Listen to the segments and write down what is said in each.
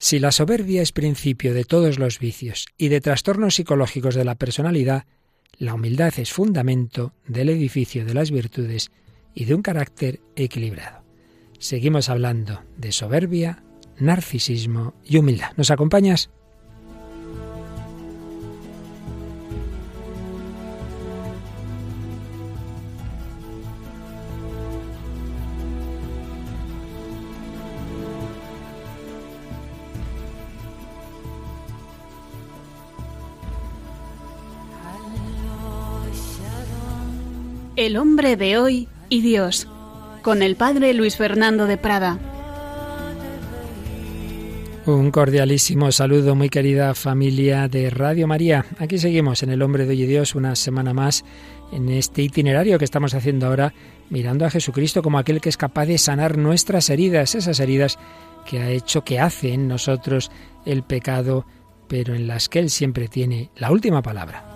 Si la soberbia es principio de todos los vicios y de trastornos psicológicos de la personalidad, la humildad es fundamento del edificio de las virtudes y de un carácter equilibrado. Seguimos hablando de soberbia, narcisismo y humildad. ¿Nos acompañas? El hombre de hoy y Dios, con el padre Luis Fernando de Prada. Un cordialísimo saludo, muy querida familia de Radio María. Aquí seguimos en El hombre de hoy y Dios una semana más en este itinerario que estamos haciendo ahora, mirando a Jesucristo como aquel que es capaz de sanar nuestras heridas, esas heridas que ha hecho, que hace en nosotros el pecado, pero en las que Él siempre tiene la última palabra.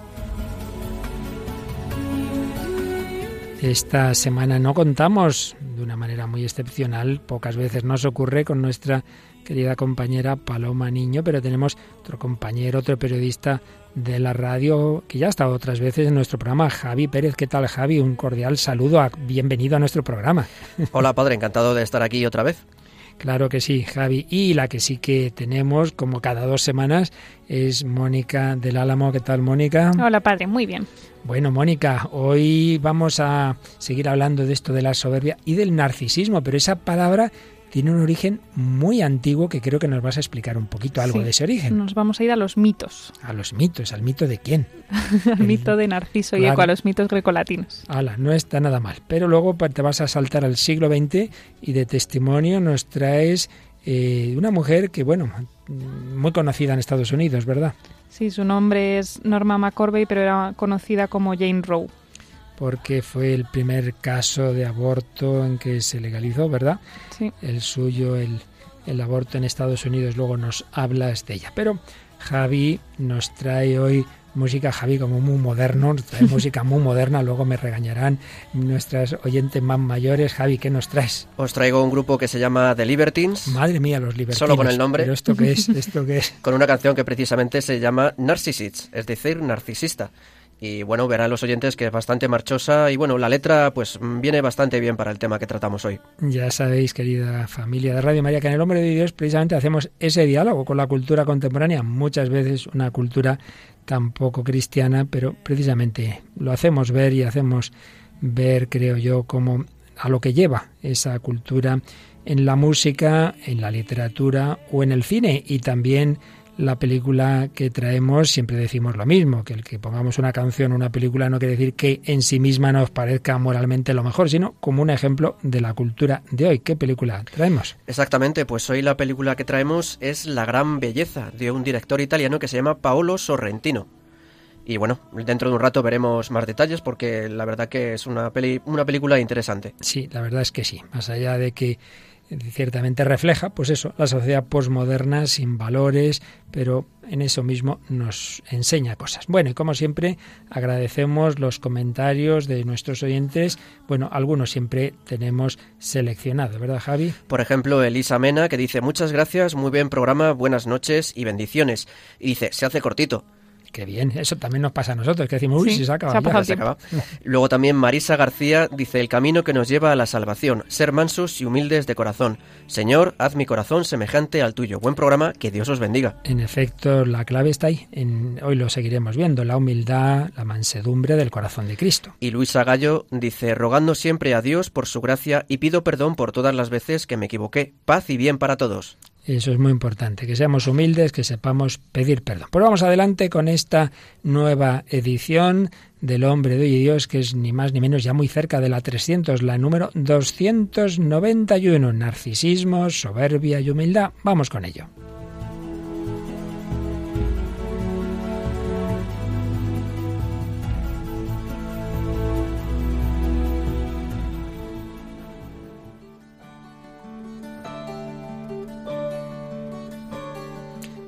Esta semana no contamos de una manera muy excepcional, pocas veces nos ocurre con nuestra querida compañera Paloma Niño, pero tenemos otro compañero, otro periodista de la radio que ya ha estado otras veces en nuestro programa, Javi Pérez. ¿Qué tal, Javi? Un cordial saludo, bienvenido a nuestro programa. Hola, padre, encantado de estar aquí otra vez. Claro que sí, Javi. Y la que sí que tenemos, como cada dos semanas, es Mónica del Álamo. ¿Qué tal, Mónica? Hola, padre, muy bien. Bueno, Mónica, hoy vamos a seguir hablando de esto de la soberbia y del narcisismo, pero esa palabra tiene un origen muy antiguo que creo que nos vas a explicar un poquito algo de ese origen. Nos vamos a ir a los mitos. A los mitos, ¿al mito de quién? al mito de Narciso y Eco, a los mitos grecolatinos. Hala, no está nada mal. Pero luego te vas a saltar al siglo XX y de testimonio nos traes eh, una mujer que, bueno, muy conocida en Estados Unidos, ¿verdad? Sí, su nombre es Norma McCorvey, pero era conocida como Jane Roe. Porque fue el primer caso de aborto en que se legalizó, ¿verdad? Sí. El suyo, el, el aborto en Estados Unidos, luego nos hablas de ella. Pero Javi nos trae hoy música, Javi, como muy moderno, trae música muy moderna, luego me regañarán nuestras oyentes más mayores. Javi, ¿qué nos traes? Os traigo un grupo que se llama The Libertines. Madre mía, los Libertines. Solo con el nombre. ¿Pero esto qué es? ¿Esto qué es? con una canción que precisamente se llama Narcissist, es decir, narcisista. Y bueno, verán los oyentes que es bastante marchosa y bueno, la letra pues viene bastante bien para el tema que tratamos hoy. Ya sabéis, querida familia de Radio María, que en el Hombre de Dios precisamente hacemos ese diálogo con la cultura contemporánea, muchas veces una cultura tampoco cristiana, pero precisamente lo hacemos ver y hacemos ver, creo yo, como a lo que lleva esa cultura en la música, en la literatura o en el cine y también la película que traemos siempre decimos lo mismo, que el que pongamos una canción o una película no quiere decir que en sí misma nos parezca moralmente lo mejor, sino como un ejemplo de la cultura de hoy. ¿Qué película traemos? Exactamente, pues hoy la película que traemos es La gran belleza de un director italiano que se llama Paolo Sorrentino. Y bueno, dentro de un rato veremos más detalles porque la verdad que es una, peli, una película interesante. Sí, la verdad es que sí. Más allá de que ciertamente refleja, pues eso, la sociedad posmoderna sin valores, pero en eso mismo nos enseña cosas. Bueno, y como siempre, agradecemos los comentarios de nuestros oyentes. Bueno, algunos siempre tenemos seleccionado, ¿verdad, Javi? Por ejemplo, Elisa Mena, que dice, muchas gracias, muy bien programa, buenas noches y bendiciones. Y dice, se hace cortito. Qué bien, eso también nos pasa a nosotros, que decimos, uy, Sí, si se acaba. se ha ya". pasado Se acaba. Luego también Marisa García dice el camino que nos lleva a la salvación, ser mansos y humildes de corazón. Señor, haz mi corazón semejante al tuyo. Buen programa, que Dios os bendiga. En efecto, la clave está ahí. En, hoy lo seguiremos viendo, la humildad, la mansedumbre del corazón de Cristo. Y Luisa Gallo dice, rogando siempre a Dios por su gracia y pido perdón por todas las veces que me equivoqué. Paz y bien para todos. Eso es muy importante, que seamos humildes, que sepamos pedir perdón. Pues vamos adelante con esta nueva edición del Hombre de Hoy y Dios, que es ni más ni menos ya muy cerca de la 300, la número 291, narcisismo, soberbia y humildad. Vamos con ello.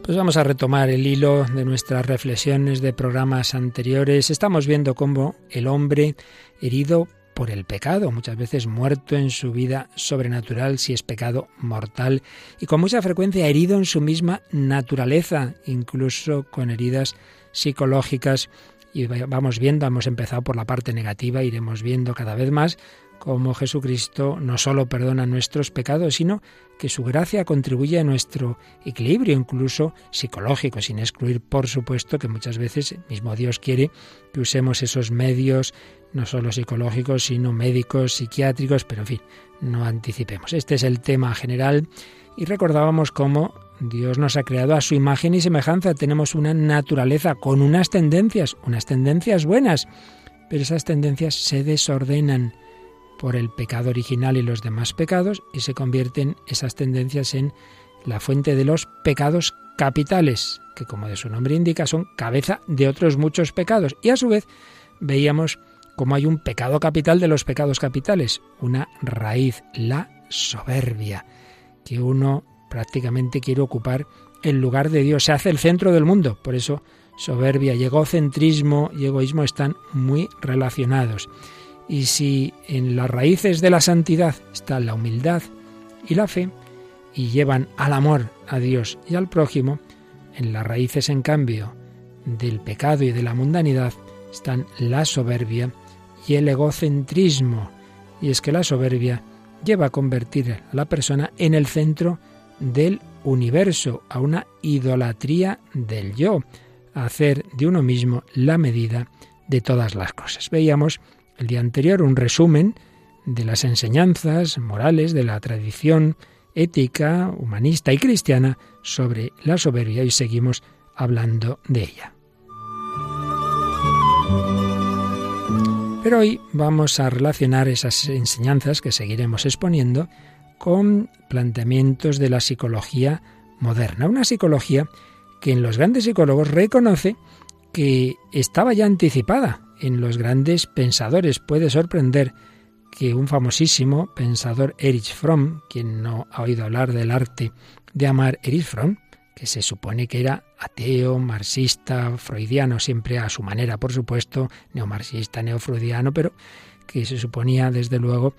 Pues vamos a retomar el hilo de nuestras reflexiones de programas anteriores. Estamos viendo cómo el hombre herido por el pecado, muchas veces muerto en su vida sobrenatural si es pecado mortal y con mucha frecuencia herido en su misma naturaleza, incluso con heridas psicológicas. Y vamos viendo, hemos empezado por la parte negativa, iremos viendo cada vez más cómo Jesucristo no solo perdona nuestros pecados, sino que su gracia contribuye a nuestro equilibrio, incluso psicológico, sin excluir, por supuesto, que muchas veces mismo Dios quiere que usemos esos medios, no solo psicológicos, sino médicos, psiquiátricos, pero en fin, no anticipemos. Este es el tema general y recordábamos cómo Dios nos ha creado a su imagen y semejanza. Tenemos una naturaleza con unas tendencias, unas tendencias buenas, pero esas tendencias se desordenan por el pecado original y los demás pecados y se convierten esas tendencias en la fuente de los pecados capitales, que como de su nombre indica son cabeza de otros muchos pecados. Y a su vez veíamos cómo hay un pecado capital de los pecados capitales, una raíz, la soberbia, que uno prácticamente quiere ocupar el lugar de Dios, se hace el centro del mundo. Por eso soberbia y egocentrismo y egoísmo están muy relacionados. Y si en las raíces de la santidad está la humildad y la fe, y llevan al amor a Dios y al prójimo, en las raíces, en cambio, del pecado y de la mundanidad están la soberbia y el egocentrismo. Y es que la soberbia lleva a convertir a la persona en el centro del universo, a una idolatría del yo, a hacer de uno mismo la medida de todas las cosas. Veíamos el día anterior un resumen de las enseñanzas morales de la tradición ética, humanista y cristiana sobre la soberbia y seguimos hablando de ella. Pero hoy vamos a relacionar esas enseñanzas que seguiremos exponiendo con planteamientos de la psicología moderna, una psicología que en los grandes psicólogos reconoce que estaba ya anticipada en los grandes pensadores. Puede sorprender que un famosísimo pensador, Erich Fromm, quien no ha oído hablar del arte de amar, Erich Fromm, que se supone que era ateo, marxista, freudiano, siempre a su manera, por supuesto, neomarxista, neofreudiano, pero que se suponía desde luego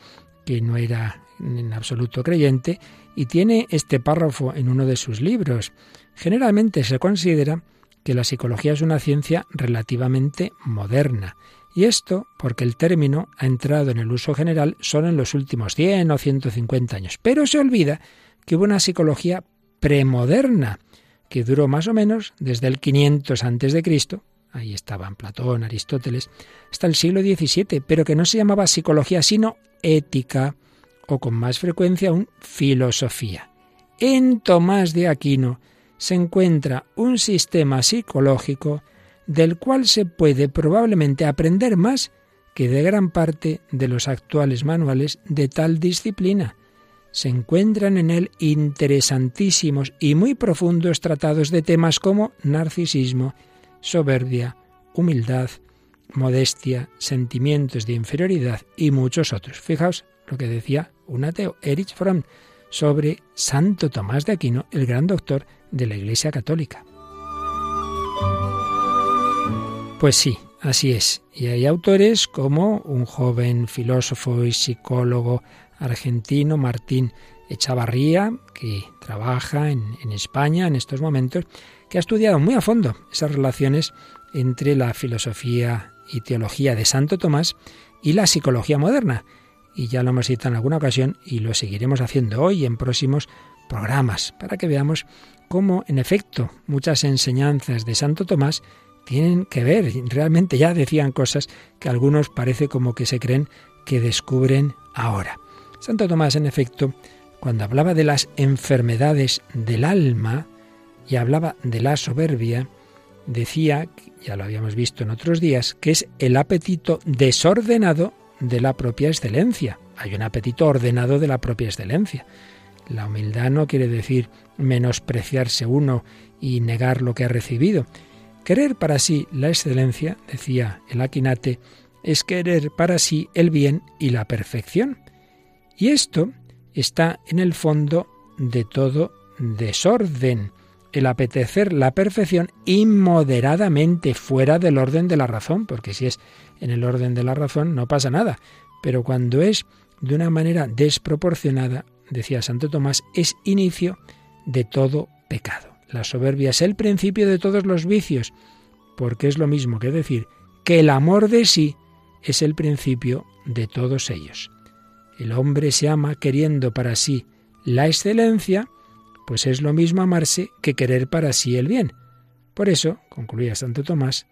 que no era en absoluto creyente, y tiene este párrafo en uno de sus libros. Generalmente se considera que la psicología es una ciencia relativamente moderna. Y esto porque el término ha entrado en el uso general solo en los últimos 100 o 150 años. Pero se olvida que hubo una psicología premoderna que duró más o menos desde el 500 antes de Cristo, ahí estaban Platón, Aristóteles, hasta el siglo XVII, pero que no se llamaba psicología sino ética o con más frecuencia aún filosofía. En Tomás de Aquino se encuentra un sistema psicológico del cual se puede probablemente aprender más que de gran parte de los actuales manuales de tal disciplina. Se encuentran en él interesantísimos y muy profundos tratados de temas como narcisismo, soberbia, humildad, modestia, sentimientos de inferioridad y muchos otros. Fijaos lo que decía un ateo, Erich Fromm, sobre Santo Tomás de Aquino, el gran doctor de la Iglesia Católica. Pues sí, así es. Y hay autores como un joven filósofo y psicólogo argentino, Martín Echavarría, que trabaja en, España en estos momentos, que ha estudiado muy a fondo esas relaciones entre la filosofía y teología de Santo Tomás y la psicología moderna. Y ya lo hemos citado en alguna ocasión y lo seguiremos haciendo hoy en próximos programas, para que veamos cómo, en efecto, muchas enseñanzas de Santo Tomás tienen que ver, realmente ya decían cosas que algunos parece como que se creen que descubren ahora. Santo Tomás, en efecto, cuando hablaba de las enfermedades del alma y hablaba de la soberbia, decía, ya lo habíamos visto en otros días, que es el apetito desordenado de la propia excelencia. Hay un apetito ordenado de la propia excelencia. La humildad no quiere decir menospreciarse uno y negar lo que ha recibido. Querer para sí la excelencia, decía el Aquinate, es querer para sí el bien y la perfección. Y esto está en el fondo de todo desorden, el apetecer la perfección inmoderadamente fuera del orden de la razón, porque si es en el orden de la razón no pasa nada, pero cuando es de una manera desproporcionada, decía Santo Tomás, es inicio de todo pecado. La soberbia es el principio de todos los vicios, porque es lo mismo que decir que el amor de sí es el principio de todos ellos. El hombre se ama queriendo para sí la excelencia, pues es lo mismo amarse que querer para sí el bien. Por eso, concluía Santo Tomás,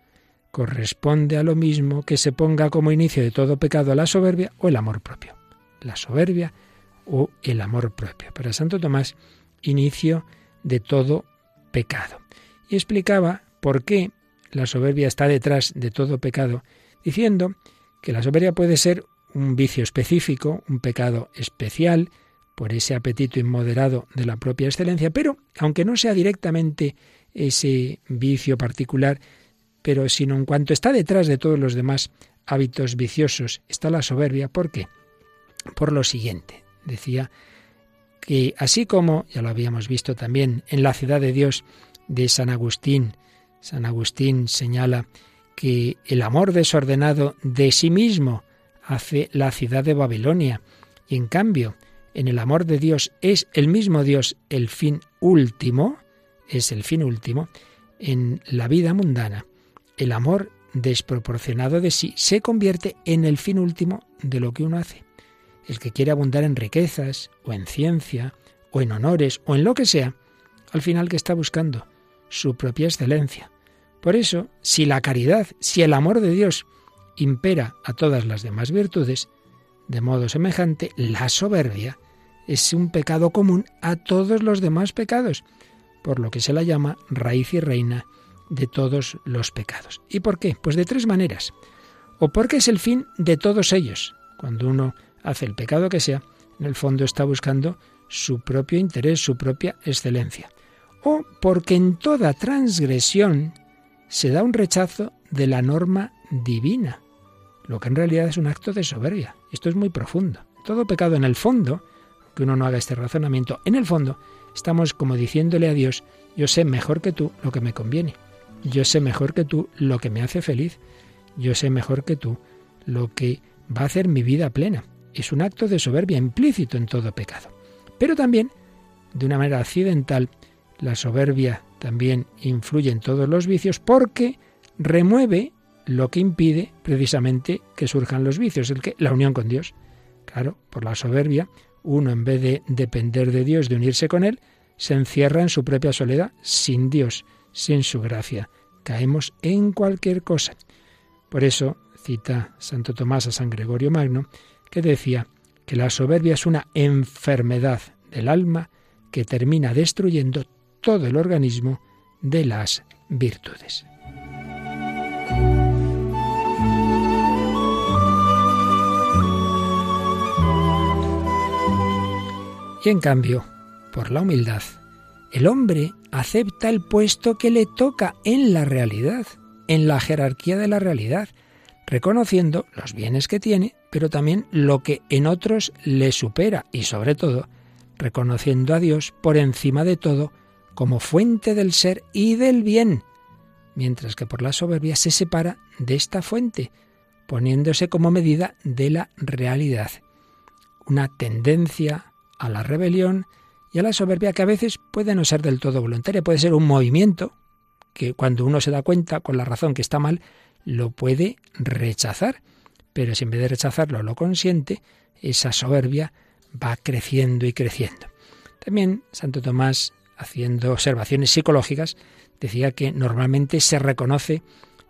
corresponde a lo mismo que se ponga como inicio de todo pecado la soberbia o el amor propio. La soberbia o el amor propio. Para Santo Tomás, inicio de todo pecado. Y explicaba por qué la soberbia está detrás de todo pecado, diciendo que la soberbia puede ser un vicio específico, un pecado especial, por ese apetito inmoderado de la propia excelencia, pero aunque no sea directamente ese vicio particular, pero sino en cuanto está detrás de todos los demás hábitos viciosos, está la soberbia. ¿Por qué? Por lo siguiente, decía que así como, ya lo habíamos visto también en la ciudad de Dios de San Agustín, San Agustín señala que el amor desordenado de sí mismo hace la ciudad de Babilonia, y en cambio, en el amor de Dios es el mismo Dios el fin último, es el fin último, en la vida mundana, el amor desproporcionado de sí se convierte en el fin último de lo que uno hace el que quiere abundar en riquezas, o en ciencia, o en honores, o en lo que sea, al final que está buscando su propia excelencia. Por eso, si la caridad, si el amor de Dios impera a todas las demás virtudes, de modo semejante, la soberbia es un pecado común a todos los demás pecados, por lo que se la llama raíz y reina de todos los pecados. ¿Y por qué? Pues de tres maneras. O porque es el fin de todos ellos. Cuando uno hace el pecado que sea, en el fondo está buscando su propio interés, su propia excelencia. O porque en toda transgresión se da un rechazo de la norma divina, lo que en realidad es un acto de soberbia. Esto es muy profundo. Todo pecado en el fondo, que uno no haga este razonamiento, en el fondo estamos como diciéndole a Dios, yo sé mejor que tú lo que me conviene, yo sé mejor que tú lo que me hace feliz, yo sé mejor que tú lo que va a hacer mi vida plena es un acto de soberbia implícito en todo pecado. Pero también, de una manera accidental, la soberbia también influye en todos los vicios porque remueve lo que impide precisamente que surjan los vicios, el que la unión con Dios. Claro, por la soberbia, uno en vez de depender de Dios, de unirse con él, se encierra en su propia soledad, sin Dios, sin su gracia. Caemos en cualquier cosa. Por eso cita Santo Tomás a San Gregorio Magno, que decía que la soberbia es una enfermedad del alma que termina destruyendo todo el organismo de las virtudes. Y en cambio, por la humildad, el hombre acepta el puesto que le toca en la realidad, en la jerarquía de la realidad, reconociendo los bienes que tiene, pero también lo que en otros le supera y sobre todo reconociendo a Dios por encima de todo como fuente del ser y del bien, mientras que por la soberbia se separa de esta fuente, poniéndose como medida de la realidad. Una tendencia a la rebelión y a la soberbia que a veces puede no ser del todo voluntaria, puede ser un movimiento que cuando uno se da cuenta con la razón que está mal, lo puede rechazar. Pero si en vez de rechazarlo lo consiente, esa soberbia va creciendo y creciendo. También Santo Tomás, haciendo observaciones psicológicas, decía que normalmente se reconoce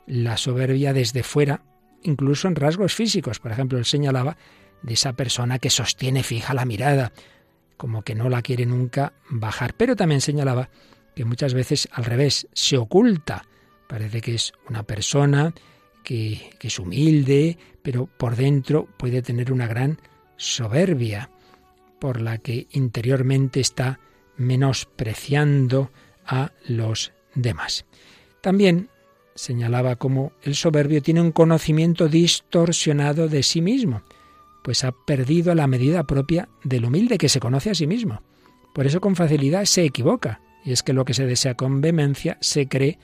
la soberbia desde fuera, incluso en rasgos físicos. Por ejemplo, él señalaba de esa persona que sostiene fija la mirada, como que no la quiere nunca bajar. Pero también señalaba que muchas veces al revés, se oculta Parece que es una persona que, es humilde, pero por dentro puede tener una gran soberbia, por la que interiormente está menospreciando a los demás. También señalaba cómo el soberbio tiene un conocimiento distorsionado de sí mismo, pues ha perdido la medida propia del humilde que se conoce a sí mismo. Por eso con facilidad se equivoca, y es que lo que se desea con vehemencia se cree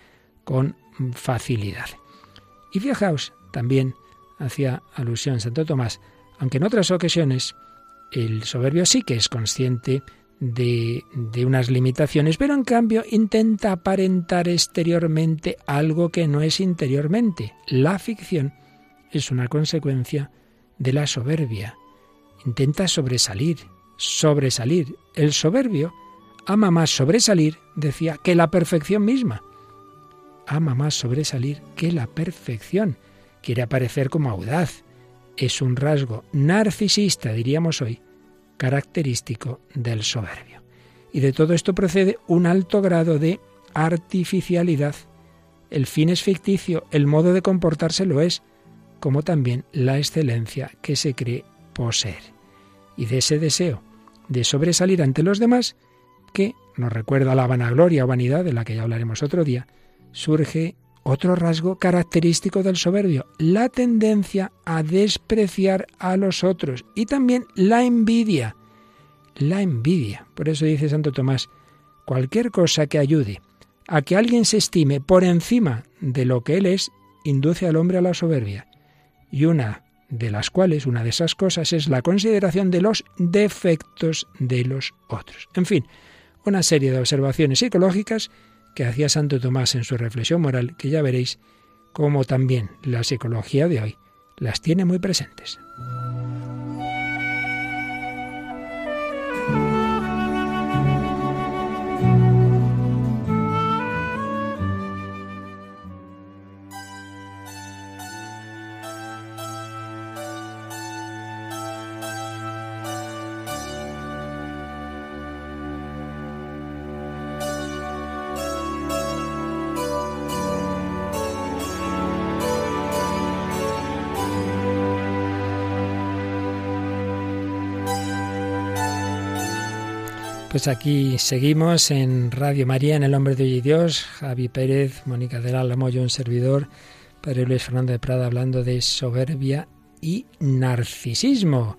con facilidad. Y fijaos, también hacía alusión Santo Tomás Aunque en otras ocasiones el soberbio sí que es consciente de, de, unas limitaciones, pero en cambio intenta aparentar exteriormente algo que no es interiormente. La ficción es una consecuencia de la soberbia. Intenta sobresalir, sobresalir. El soberbio ama más sobresalir, decía, que la perfección misma. Ama más sobresalir que la perfección. Quiere aparecer como audaz. Es un rasgo narcisista, diríamos hoy, característico del soberbio. Y de todo esto procede un alto grado de artificialidad. El fin es ficticio, el modo de comportarse lo es, como también la excelencia que se cree poseer. Y de ese deseo de sobresalir ante los demás, que nos recuerda la vanagloria o vanidad, de la que ya hablaremos otro día, surge otro rasgo característico del soberbio, la tendencia a despreciar a los otros y también la envidia. La envidia. Por eso dice Santo Tomás, cualquier cosa que ayude a que alguien se estime por encima de lo que él es, induce al hombre a la soberbia. Y una de las cuales, una de esas cosas, es la consideración de los defectos de los otros. En fin, una serie de observaciones psicológicas que hacía Santo Tomás en su reflexión moral, que ya veréis cómo también la psicología de hoy las tiene muy presentes. Pues aquí seguimos en Radio María, en El Hombre de Hoy Dios, Javi Pérez, Mónica del Álamo, yo un servidor, Padre Luis Fernando de Prada, hablando de soberbia y narcisismo.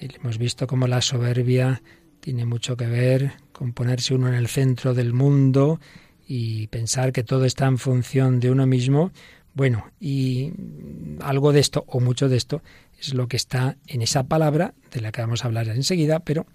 Hemos visto cómo la soberbia tiene mucho que ver con ponerse uno en el centro del mundo y pensar que todo está en función de uno mismo. Bueno, y algo de esto, o mucho de esto, es lo que está en esa palabra de la que vamos a hablar enseguida, pero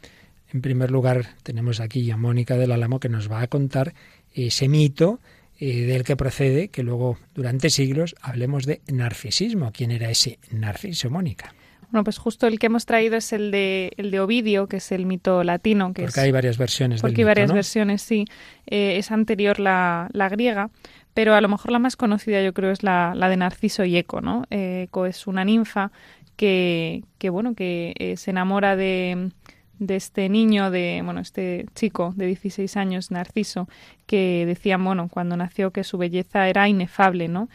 en primer lugar, tenemos aquí a Mónica del Álamo que nos va a contar ese mito eh, del que procede que luego, durante siglos, hablemos de narcisismo. ¿Quién era ese narciso, Mónica? Bueno, pues justo el que hemos traído es el de, el de Ovidio, que es el mito latino. Que porque hay varias versiones Porque hay varias versiones, sí. Eh, es anterior la, la, griega, pero a lo mejor la más conocida yo creo es la, la de Narciso y Eco, ¿no? Eh, Eco es una ninfa que, que bueno, que se enamora de de este niño, de, bueno, este chico de 16 años, Narciso, que decía, bueno, cuando nació que su belleza era inefable, ¿no?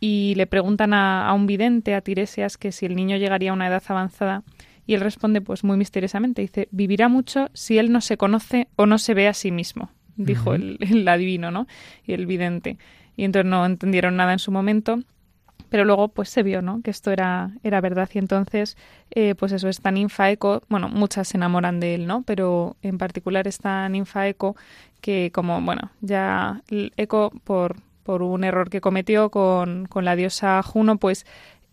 Y le preguntan a, un vidente, a Tiresias, que si el niño llegaría a una edad avanzada, y él responde, pues muy misteriosamente, dice, vivirá mucho si él no se conoce o no se ve a sí mismo, dijo el, el adivino, ¿no? Y el vidente. Y entonces no entendieron nada en su momento pero luego pues se vio no que esto era era verdad. Y entonces eh, pues eso esta ninfa eco bueno muchas se enamoran de él no pero en particular esta ninfa eco que como bueno ya eco por por un error que cometió con, con la diosa Juno pues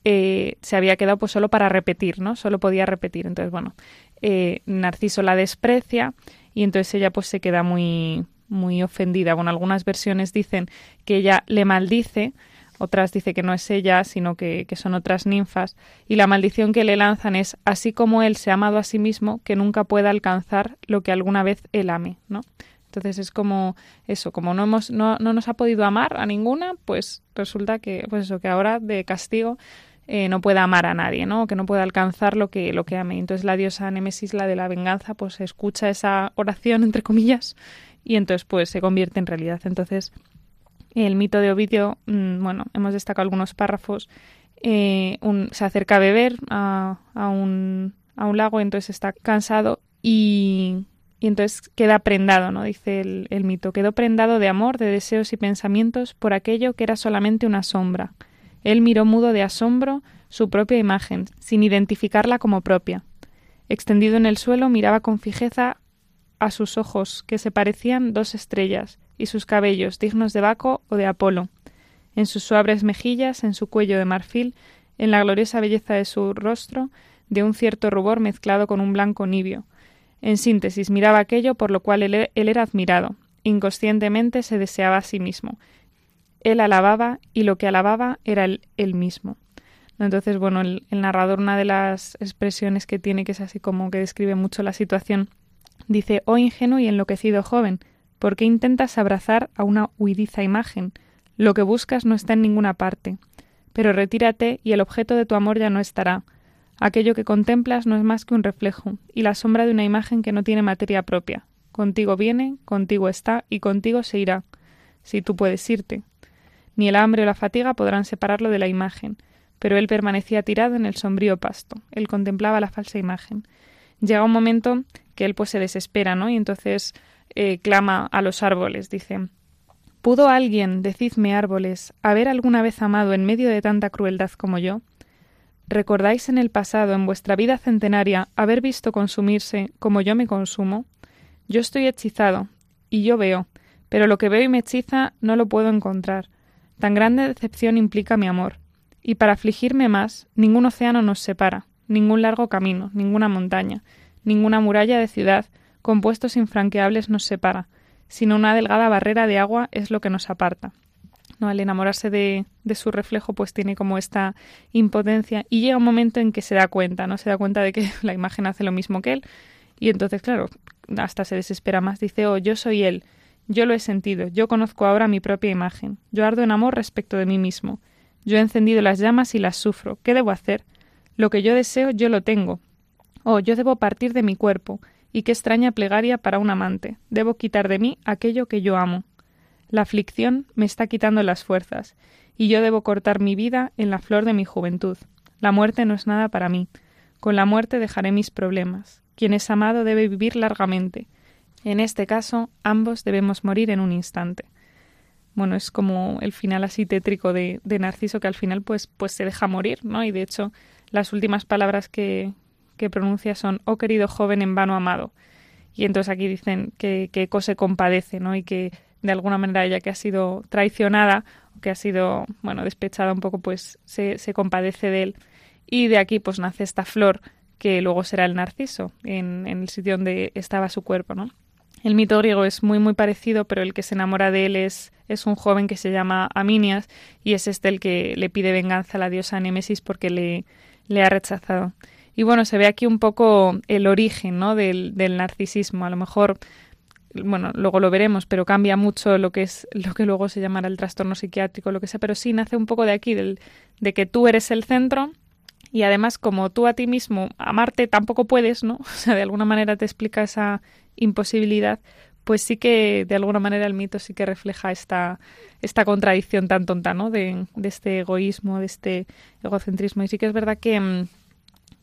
eh, se había quedado pues solo para repetir no solo podía repetir. Entonces bueno eh, Narciso la desprecia y entonces ella pues se queda muy muy ofendida. Bueno, algunas versiones dicen que ella le maldice otras dice que no es ella, sino que, son otras ninfas, y la maldición que le lanzan es así como él se ha amado a sí mismo, que nunca pueda alcanzar lo que alguna vez él ame, ¿no? Entonces es como eso, como no hemos, no, no nos ha podido amar a ninguna, pues resulta que, pues eso, que ahora de castigo eh, no pueda amar a nadie, ¿no? Que no pueda alcanzar lo que, lo que ame. Entonces la diosa Némesis, la de la venganza, pues escucha esa oración, entre comillas, y entonces pues se convierte en realidad. Entonces el mito de Ovidio, mm, bueno, hemos destacado algunos párrafos. Eh, se acerca a beber a, un, lago, entonces está cansado y, y entonces queda prendado, ¿no? Dice el, el, mito. Quedó prendado de amor, de deseos y pensamientos por aquello que era solamente una sombra. Él miró mudo de asombro su propia imagen, sin identificarla como propia. Extendido en el suelo, miraba con fijeza a sus ojos, que se parecían dos estrellas, y sus cabellos dignos de Baco o de Apolo, en sus suaves mejillas, en su cuello de marfil, en la gloriosa belleza de su rostro, de un cierto rubor mezclado con un blanco nibio. En síntesis, miraba aquello por lo cual él, era admirado. Inconscientemente se deseaba a sí mismo. Él alababa y lo que alababa era él, mismo. Entonces, bueno, el, narrador, una de las expresiones que tiene, que es así como que describe mucho la situación, dice, oh ingenuo y enloquecido joven, ¿por qué intentas abrazar a una huidiza imagen? Lo que buscas no está en ninguna parte. Pero retírate y el objeto de tu amor ya no estará. Aquello que contemplas no es más que un reflejo y la sombra de una imagen que no tiene materia propia. Contigo viene, contigo está y contigo se irá, si tú puedes irte. Ni el hambre o la fatiga podrán separarlo de la imagen, pero él permanecía tirado en el sombrío pasto. Él contemplaba la falsa imagen. Llega un momento que él pues se desespera, ¿no? Y entonces eh, clama a los árboles, dice ¿Pudo alguien, decidme árboles, haber alguna vez amado en medio de tanta crueldad como yo? ¿Recordáis en el pasado, en vuestra vida centenaria, haber visto consumirse como yo me consumo? Yo estoy hechizado, y yo veo, pero lo que veo y me hechiza no lo puedo encontrar. Tan grande decepción implica mi amor. Y para afligirme más, ningún océano nos separa, ningún largo camino, ninguna montaña, ninguna muralla de ciudad, compuestos infranqueables nos separa, sino una delgada barrera de agua es lo que nos aparta. ¿no? Al enamorarse de, de, su reflejo, pues tiene como esta impotencia y llega un momento en que se da cuenta, ¿no? Se da cuenta de que la imagen hace lo mismo que él y entonces, claro, hasta se desespera más. Dice, oh, yo soy él, yo lo he sentido, yo conozco ahora mi propia imagen, yo ardo en amor respecto de mí mismo, yo he encendido las llamas y las sufro, ¿qué debo hacer? Lo que yo deseo, yo lo tengo. Oh, yo debo partir de mi cuerpo, y qué extraña plegaria para un amante. Debo quitar de mí aquello que yo amo. La aflicción me está quitando las fuerzas, y yo debo cortar mi vida en la flor de mi juventud. La muerte no es nada para mí. Con la muerte dejaré mis problemas. Quien es amado debe vivir largamente. En este caso, ambos debemos morir en un instante. Bueno, es como el final así tétrico de, de Narciso que al final pues, pues se deja morir, ¿no? Y de hecho, las últimas palabras que, que pronuncia son Oh querido joven en vano amado. Y entonces aquí dicen que, que Eco se compadece, ¿no? Y que de alguna manera ella que ha sido traicionada, que ha sido, bueno, despechada un poco, pues se, se compadece de él. Y de aquí pues nace esta flor que luego será el narciso, en, en el sitio donde estaba su cuerpo, ¿no? El mito griego es muy muy parecido, pero el que se enamora de él es, es un joven que se llama Aminias y es este el que le pide venganza a la diosa Némesis porque le, le ha rechazado. Y bueno, se ve aquí un poco el origen ¿no? del, del narcisismo. A lo mejor bueno, luego lo veremos, pero cambia mucho lo que es lo que luego se llamará el trastorno psiquiátrico, lo que sea, pero sí nace un poco de aquí, del, de que tú eres el centro y además como tú a ti mismo amarte tampoco puedes, ¿no? O sea, de alguna manera te explica esa imposibilidad, pues sí que de alguna manera el mito sí que refleja esta, esta contradicción tan tonta, ¿no? De, de este egoísmo, de este egocentrismo. Y sí que es verdad que mm,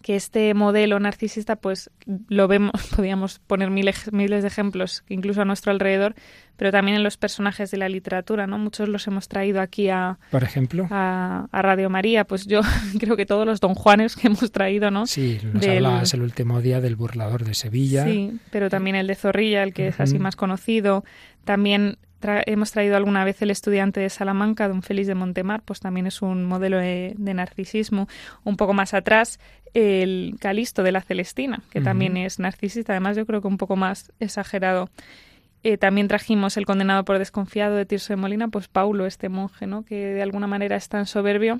que este modelo narcisista, pues lo vemos, podríamos poner miles, miles de ejemplos, incluso a nuestro alrededor, pero también en los personajes de la literatura, ¿no? Muchos los hemos traído aquí a, por ejemplo, a, Radio María. Pues yo creo que todos los Don Juanes que hemos traído, ¿no? Sí, nos hablabas el último día del burlador de Sevilla. Sí, pero también el de Zorrilla, el que es así más conocido. También hemos traído alguna vez el estudiante de Salamanca, don Félix de Montemar, pues también es un modelo de, narcisismo. Un poco más atrás, el Calisto de la Celestina, que también es narcisista, además yo creo que un poco más exagerado. Eh, también trajimos el condenado por desconfiado de Tirso de Molina, pues Paulo, este monje, ¿no? que de alguna manera es tan soberbio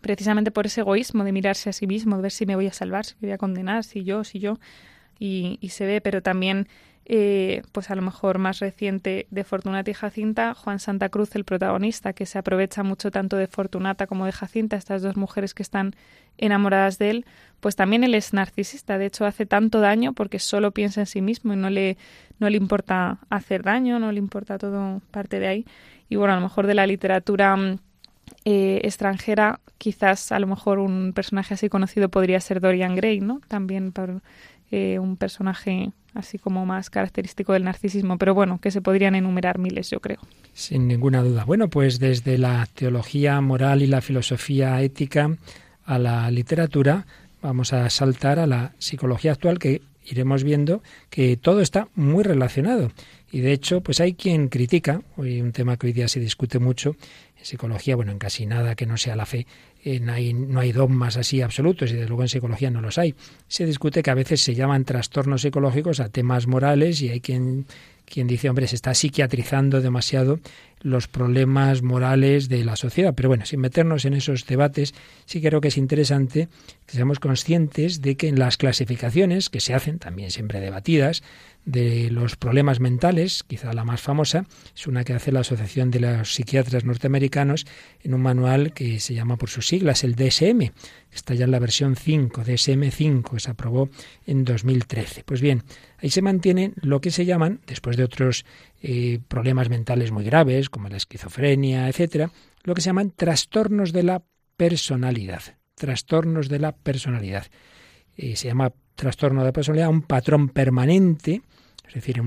precisamente por ese egoísmo de mirarse a sí mismo, de ver si me voy a salvar, si me voy a condenar, si yo, si yo, y, y se ve, pero también eh, pues a lo mejor más reciente de Fortunata y Jacinta, Juan Santa Cruz, el protagonista, que se aprovecha mucho tanto de Fortunata como de Jacinta, estas dos mujeres que están enamoradas de él, pues también él es narcisista. De hecho, hace tanto daño porque solo piensa en sí mismo y no le, no le importa hacer daño, no le importa todo parte de ahí. Y bueno, a lo mejor de la literatura mm, eh, extranjera, quizás a lo mejor un personaje así conocido podría ser Dorian Gray, ¿no? También por eh, un personaje así como más característico del narcisismo, pero bueno, que se podrían enumerar miles, yo creo. Sin ninguna duda. Bueno, pues desde la teología moral y la filosofía ética a la literatura, vamos a saltar a la psicología actual que iremos viendo que todo está muy relacionado. Y de hecho, pues hay quien critica, hoy un tema que hoy día se discute mucho en psicología, bueno, en casi nada que no sea la fe, no hay, no hay dogmas así absolutos y desde luego en psicología no los hay. Se discute que a veces se llaman trastornos psicológicos a temas morales y hay quien quien dice, hombre, se está psiquiatrizando demasiado los problemas morales de la sociedad. Pero bueno, sin meternos en esos debates, sí creo que es interesante que seamos conscientes de que en las clasificaciones que se hacen, también siempre debatidas, de los problemas mentales, quizá la más famosa, es una que hace la Asociación de los Psiquiatras Norteamericanos en un manual que se llama por sus siglas el DSM. Está ya en la versión 5, DSM-5, se aprobó en 2013. Pues bien, ahí se mantienen lo que se llaman, después de otros eh, problemas mentales muy graves, como la esquizofrenia, etcétera, lo que se llaman trastornos de la personalidad. Trastornos de la personalidad. Eh, se llama trastorno de la personalidad un patrón permanente es decir,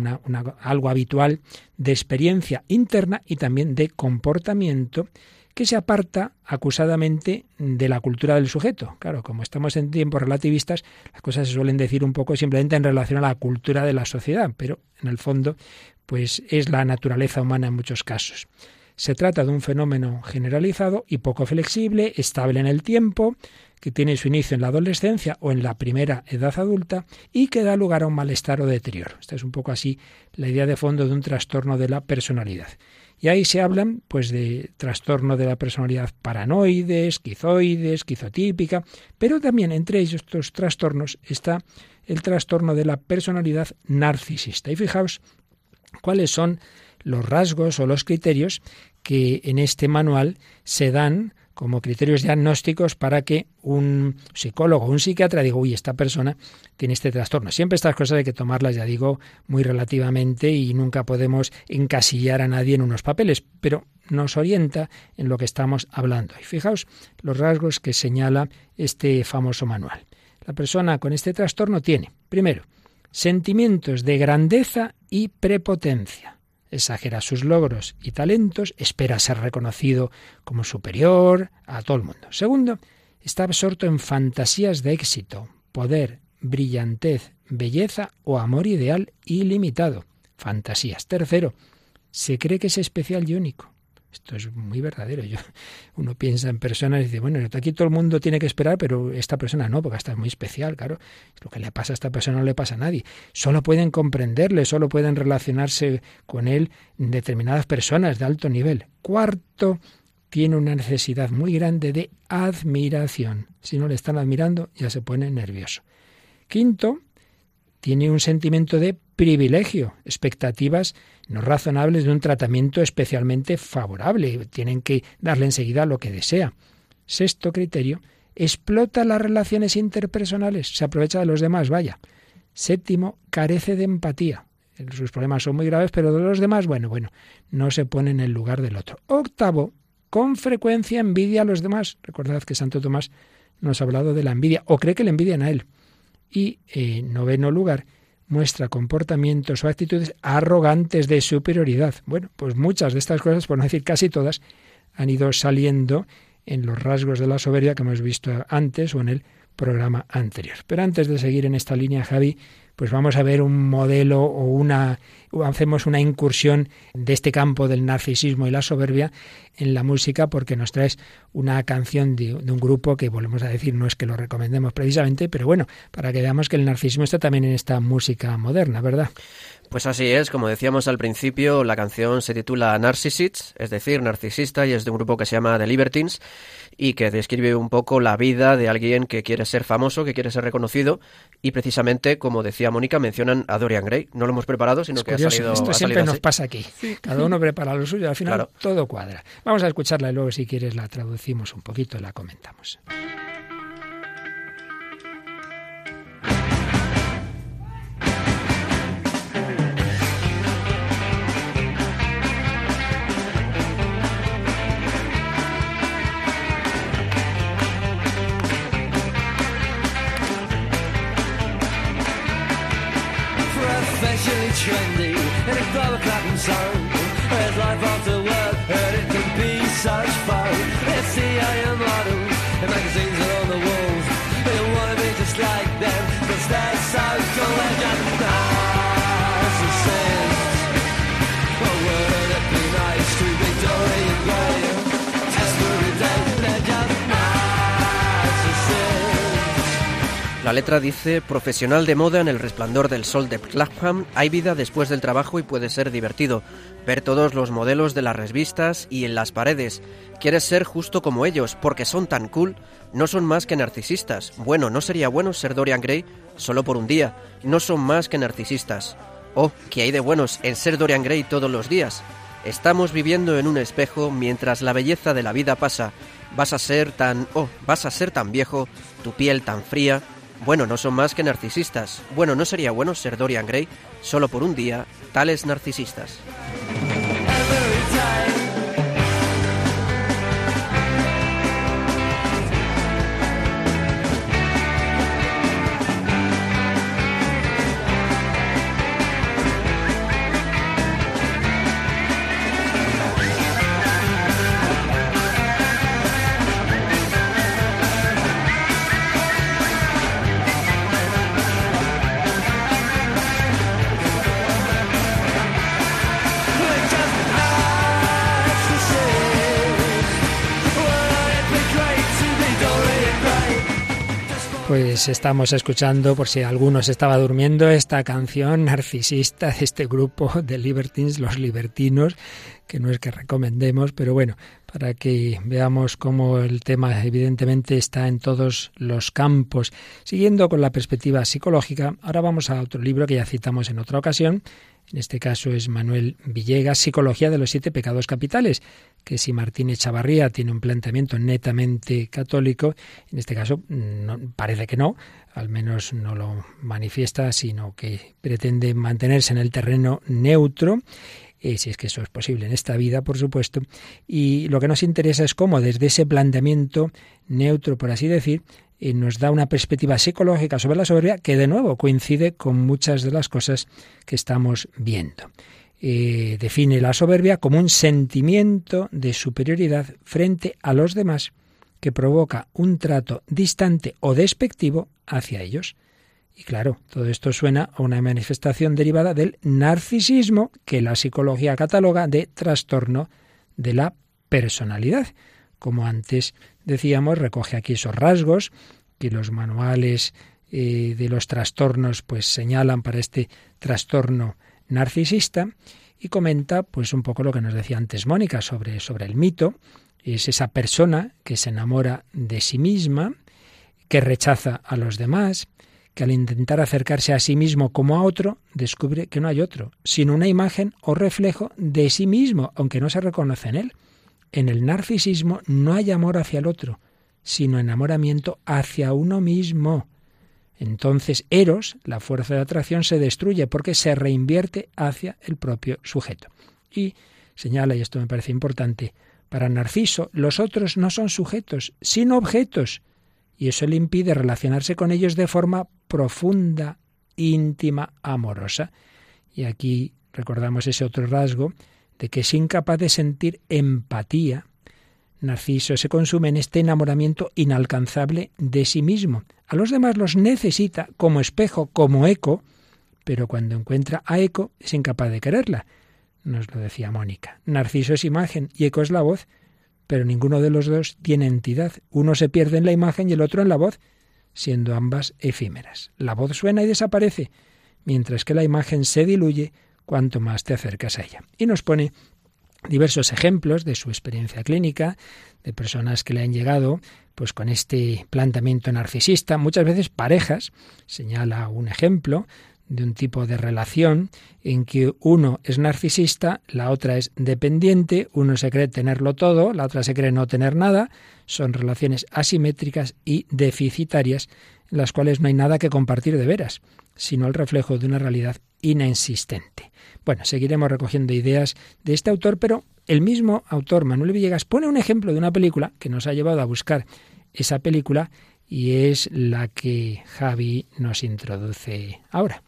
algo habitual de experiencia interna y también de comportamiento que se aparta acusadamente de la cultura del sujeto. Claro, como estamos en tiempos relativistas, las cosas se suelen decir un poco simplemente en relación a la cultura de la sociedad, pero en el fondo, pues es la naturaleza humana en muchos casos. Se trata de un fenómeno generalizado y poco flexible, estable en el tiempo, que tiene su inicio en la adolescencia o en la primera edad adulta y que da lugar a un malestar o deterioro. Esta es un poco así la idea de fondo de un trastorno de la personalidad. Y ahí se hablan pues de trastorno de la personalidad paranoide, esquizoide, esquizotípica, pero también entre ellos estos trastornos está el trastorno de la personalidad narcisista. Y fijaos cuáles son los rasgos o los criterios que en este manual se dan como criterios diagnósticos para que un psicólogo un psiquiatra diga, uy, esta persona tiene este trastorno. Siempre estas cosas hay que tomarlas, ya digo, muy relativamente y nunca podemos encasillar a nadie en unos papeles, pero nos orienta en lo que estamos hablando. Y fijaos los rasgos que señala este famoso manual. La persona con este trastorno tiene, primero, sentimientos de grandeza y prepotencia exagera sus logros y talentos, espera ser reconocido como superior a todo el mundo. Segundo, está absorto en fantasías de éxito, poder, brillantez, belleza o amor ideal ilimitado. Fantasías. Tercero, se cree que es especial y único. Esto es muy verdadero. Yo, uno piensa en personas y dice, bueno, aquí todo el mundo tiene que esperar, pero esta persona no, porque esta es muy especial, claro. Lo que le pasa a esta persona no le pasa a nadie. Solo pueden comprenderle, solo pueden relacionarse con él determinadas personas de alto nivel. Cuarto, tiene una necesidad muy grande de admiración. Si no le están admirando, ya se pone nervioso. Quinto, tiene un sentimiento de privilegio, expectativas no razonables de un tratamiento especialmente favorable. Tienen que darle enseguida lo que desea. Sexto criterio, explota las relaciones interpersonales, se aprovecha de los demás, vaya. Séptimo, carece de empatía. Sus problemas son muy graves, pero de los demás, bueno, bueno, no se pone en el lugar del otro. Octavo, con frecuencia envidia a los demás. Recordad que Santo Tomás nos ha hablado de la envidia, o cree que le envidian a él. Y en noveno lugar, muestra comportamientos o actitudes arrogantes de superioridad. Bueno, pues muchas de estas cosas, por no decir casi todas, han ido saliendo en los rasgos de la soberbia que hemos visto antes o en el programa anterior. Pero antes de seguir en esta línea, Javi, pues vamos a ver un modelo o una hacemos una incursión de este campo del narcisismo y la soberbia en la música porque nos traes una canción de, de, un grupo que volvemos a decir no es que lo recomendemos precisamente, pero bueno, para que veamos que el narcisismo está también en esta música moderna, ¿verdad? Pues así es, como decíamos al principio, la canción se titula Narcissists, es decir, narcisista, y es de un grupo que se llama The Libertines, y que describe un poco la vida de alguien que quiere ser famoso, que quiere ser reconocido, y precisamente, como decía Mónica, mencionan a Dorian Gray. No lo hemos preparado, sino que ha salido Esto siempre nos pasa aquí. Cada uno prepara lo suyo, al final todo cuadra. Vamos a escucharla y luego, si quieres, la traducimos un poquito y la comentamos. Trendy in a club of clapping song. There's life after work, La letra dice, profesional de moda en el resplandor del sol de Clapham, hay vida después del trabajo y puede ser divertido. Ver todos los modelos de las revistas y en las paredes. Quieres ser justo como ellos, porque son tan cool. No son más que narcisistas. Bueno, ¿no sería bueno ser Dorian Gray solo por un día? No son más que narcisistas. Oh, ¿qué hay de buenos en ser Dorian Gray todos los días? Estamos viviendo en un espejo mientras la belleza de la vida pasa. Vas a ser tan... oh, vas a ser tan viejo, tu piel tan fría. Bueno, no son más que narcisistas. Bueno, ¿no sería bueno ser Dorian Gray solo por un día, tales narcisistas? Pues estamos escuchando, por si alguno se estaba durmiendo, esta canción narcisista de este grupo de Libertines, los libertinos, que no es que recomendemos, pero bueno, para que veamos cómo el tema evidentemente está en todos los campos. Siguiendo con la perspectiva psicológica, ahora vamos a otro libro que ya citamos en otra ocasión, en este caso es Manuel Villegas, Psicología de los Siete Pecados Capitales, que si Martín Echavarría tiene un planteamiento netamente católico, en este caso parece que no, al menos no lo manifiesta, sino que pretende mantenerse en el terreno neutro eh, si es que eso es posible en esta vida, por supuesto. Y lo que nos interesa es cómo desde ese planteamiento neutro, por así decir, y nos da una perspectiva psicológica sobre la soberbia que de nuevo coincide con muchas de las cosas que estamos viendo. Eh, define la soberbia como un sentimiento de superioridad frente a los demás que provoca un trato distante o despectivo hacia ellos. Y claro, todo esto suena a una manifestación derivada del narcisismo que la psicología cataloga de trastorno de la personalidad. Como antes decíamos, recoge aquí esos rasgos que los manuales eh, de los trastornos pues señalan para este trastorno narcisista y comenta pues un poco lo que nos decía antes Mónica sobre, sobre el mito, es esa persona que se enamora de sí misma, que rechaza a los demás, que al intentar acercarse a sí mismo como a otro, descubre que no hay otro, sino una imagen o reflejo de sí mismo, aunque no se reconoce en él. En el narcisismo no hay amor hacia el otro, sino enamoramiento hacia uno mismo. Entonces Eros, la fuerza de atracción, se destruye porque se reinvierte hacia el propio sujeto. Y señala, y esto me parece importante, para Narciso los otros no son sujetos, sino objetos, y eso le impide relacionarse con ellos de forma profunda, íntima, amorosa. Y aquí recordamos ese otro rasgo de que es incapaz de sentir empatía. Narciso se consume en este enamoramiento inalcanzable de sí mismo. A los demás los necesita como espejo, como eco, pero cuando encuentra a eco es incapaz de quererla. Nos lo decía Mónica. Narciso es imagen y eco es la voz, pero ninguno de los dos tiene entidad. Uno se pierde en la imagen y el otro en la voz, siendo ambas efímeras. La voz suena y desaparece, mientras que la imagen se diluye cuanto más te acercas a ella. Y nos pone diversos ejemplos de su experiencia clínica, de personas que le han llegado pues con este planteamiento narcisista, muchas veces parejas, señala un ejemplo de un tipo de relación en que uno es narcisista, la otra es dependiente, uno se cree tenerlo todo, la otra se cree no tener nada, son relaciones asimétricas y deficitarias las cuales no hay nada que compartir de veras, sino el reflejo de una realidad inexistente. Bueno, seguiremos recogiendo ideas de este autor, pero el mismo autor, Manuel Villegas, pone un ejemplo de una película que nos ha llevado a buscar esa película y es la que Javi nos introduce ahora.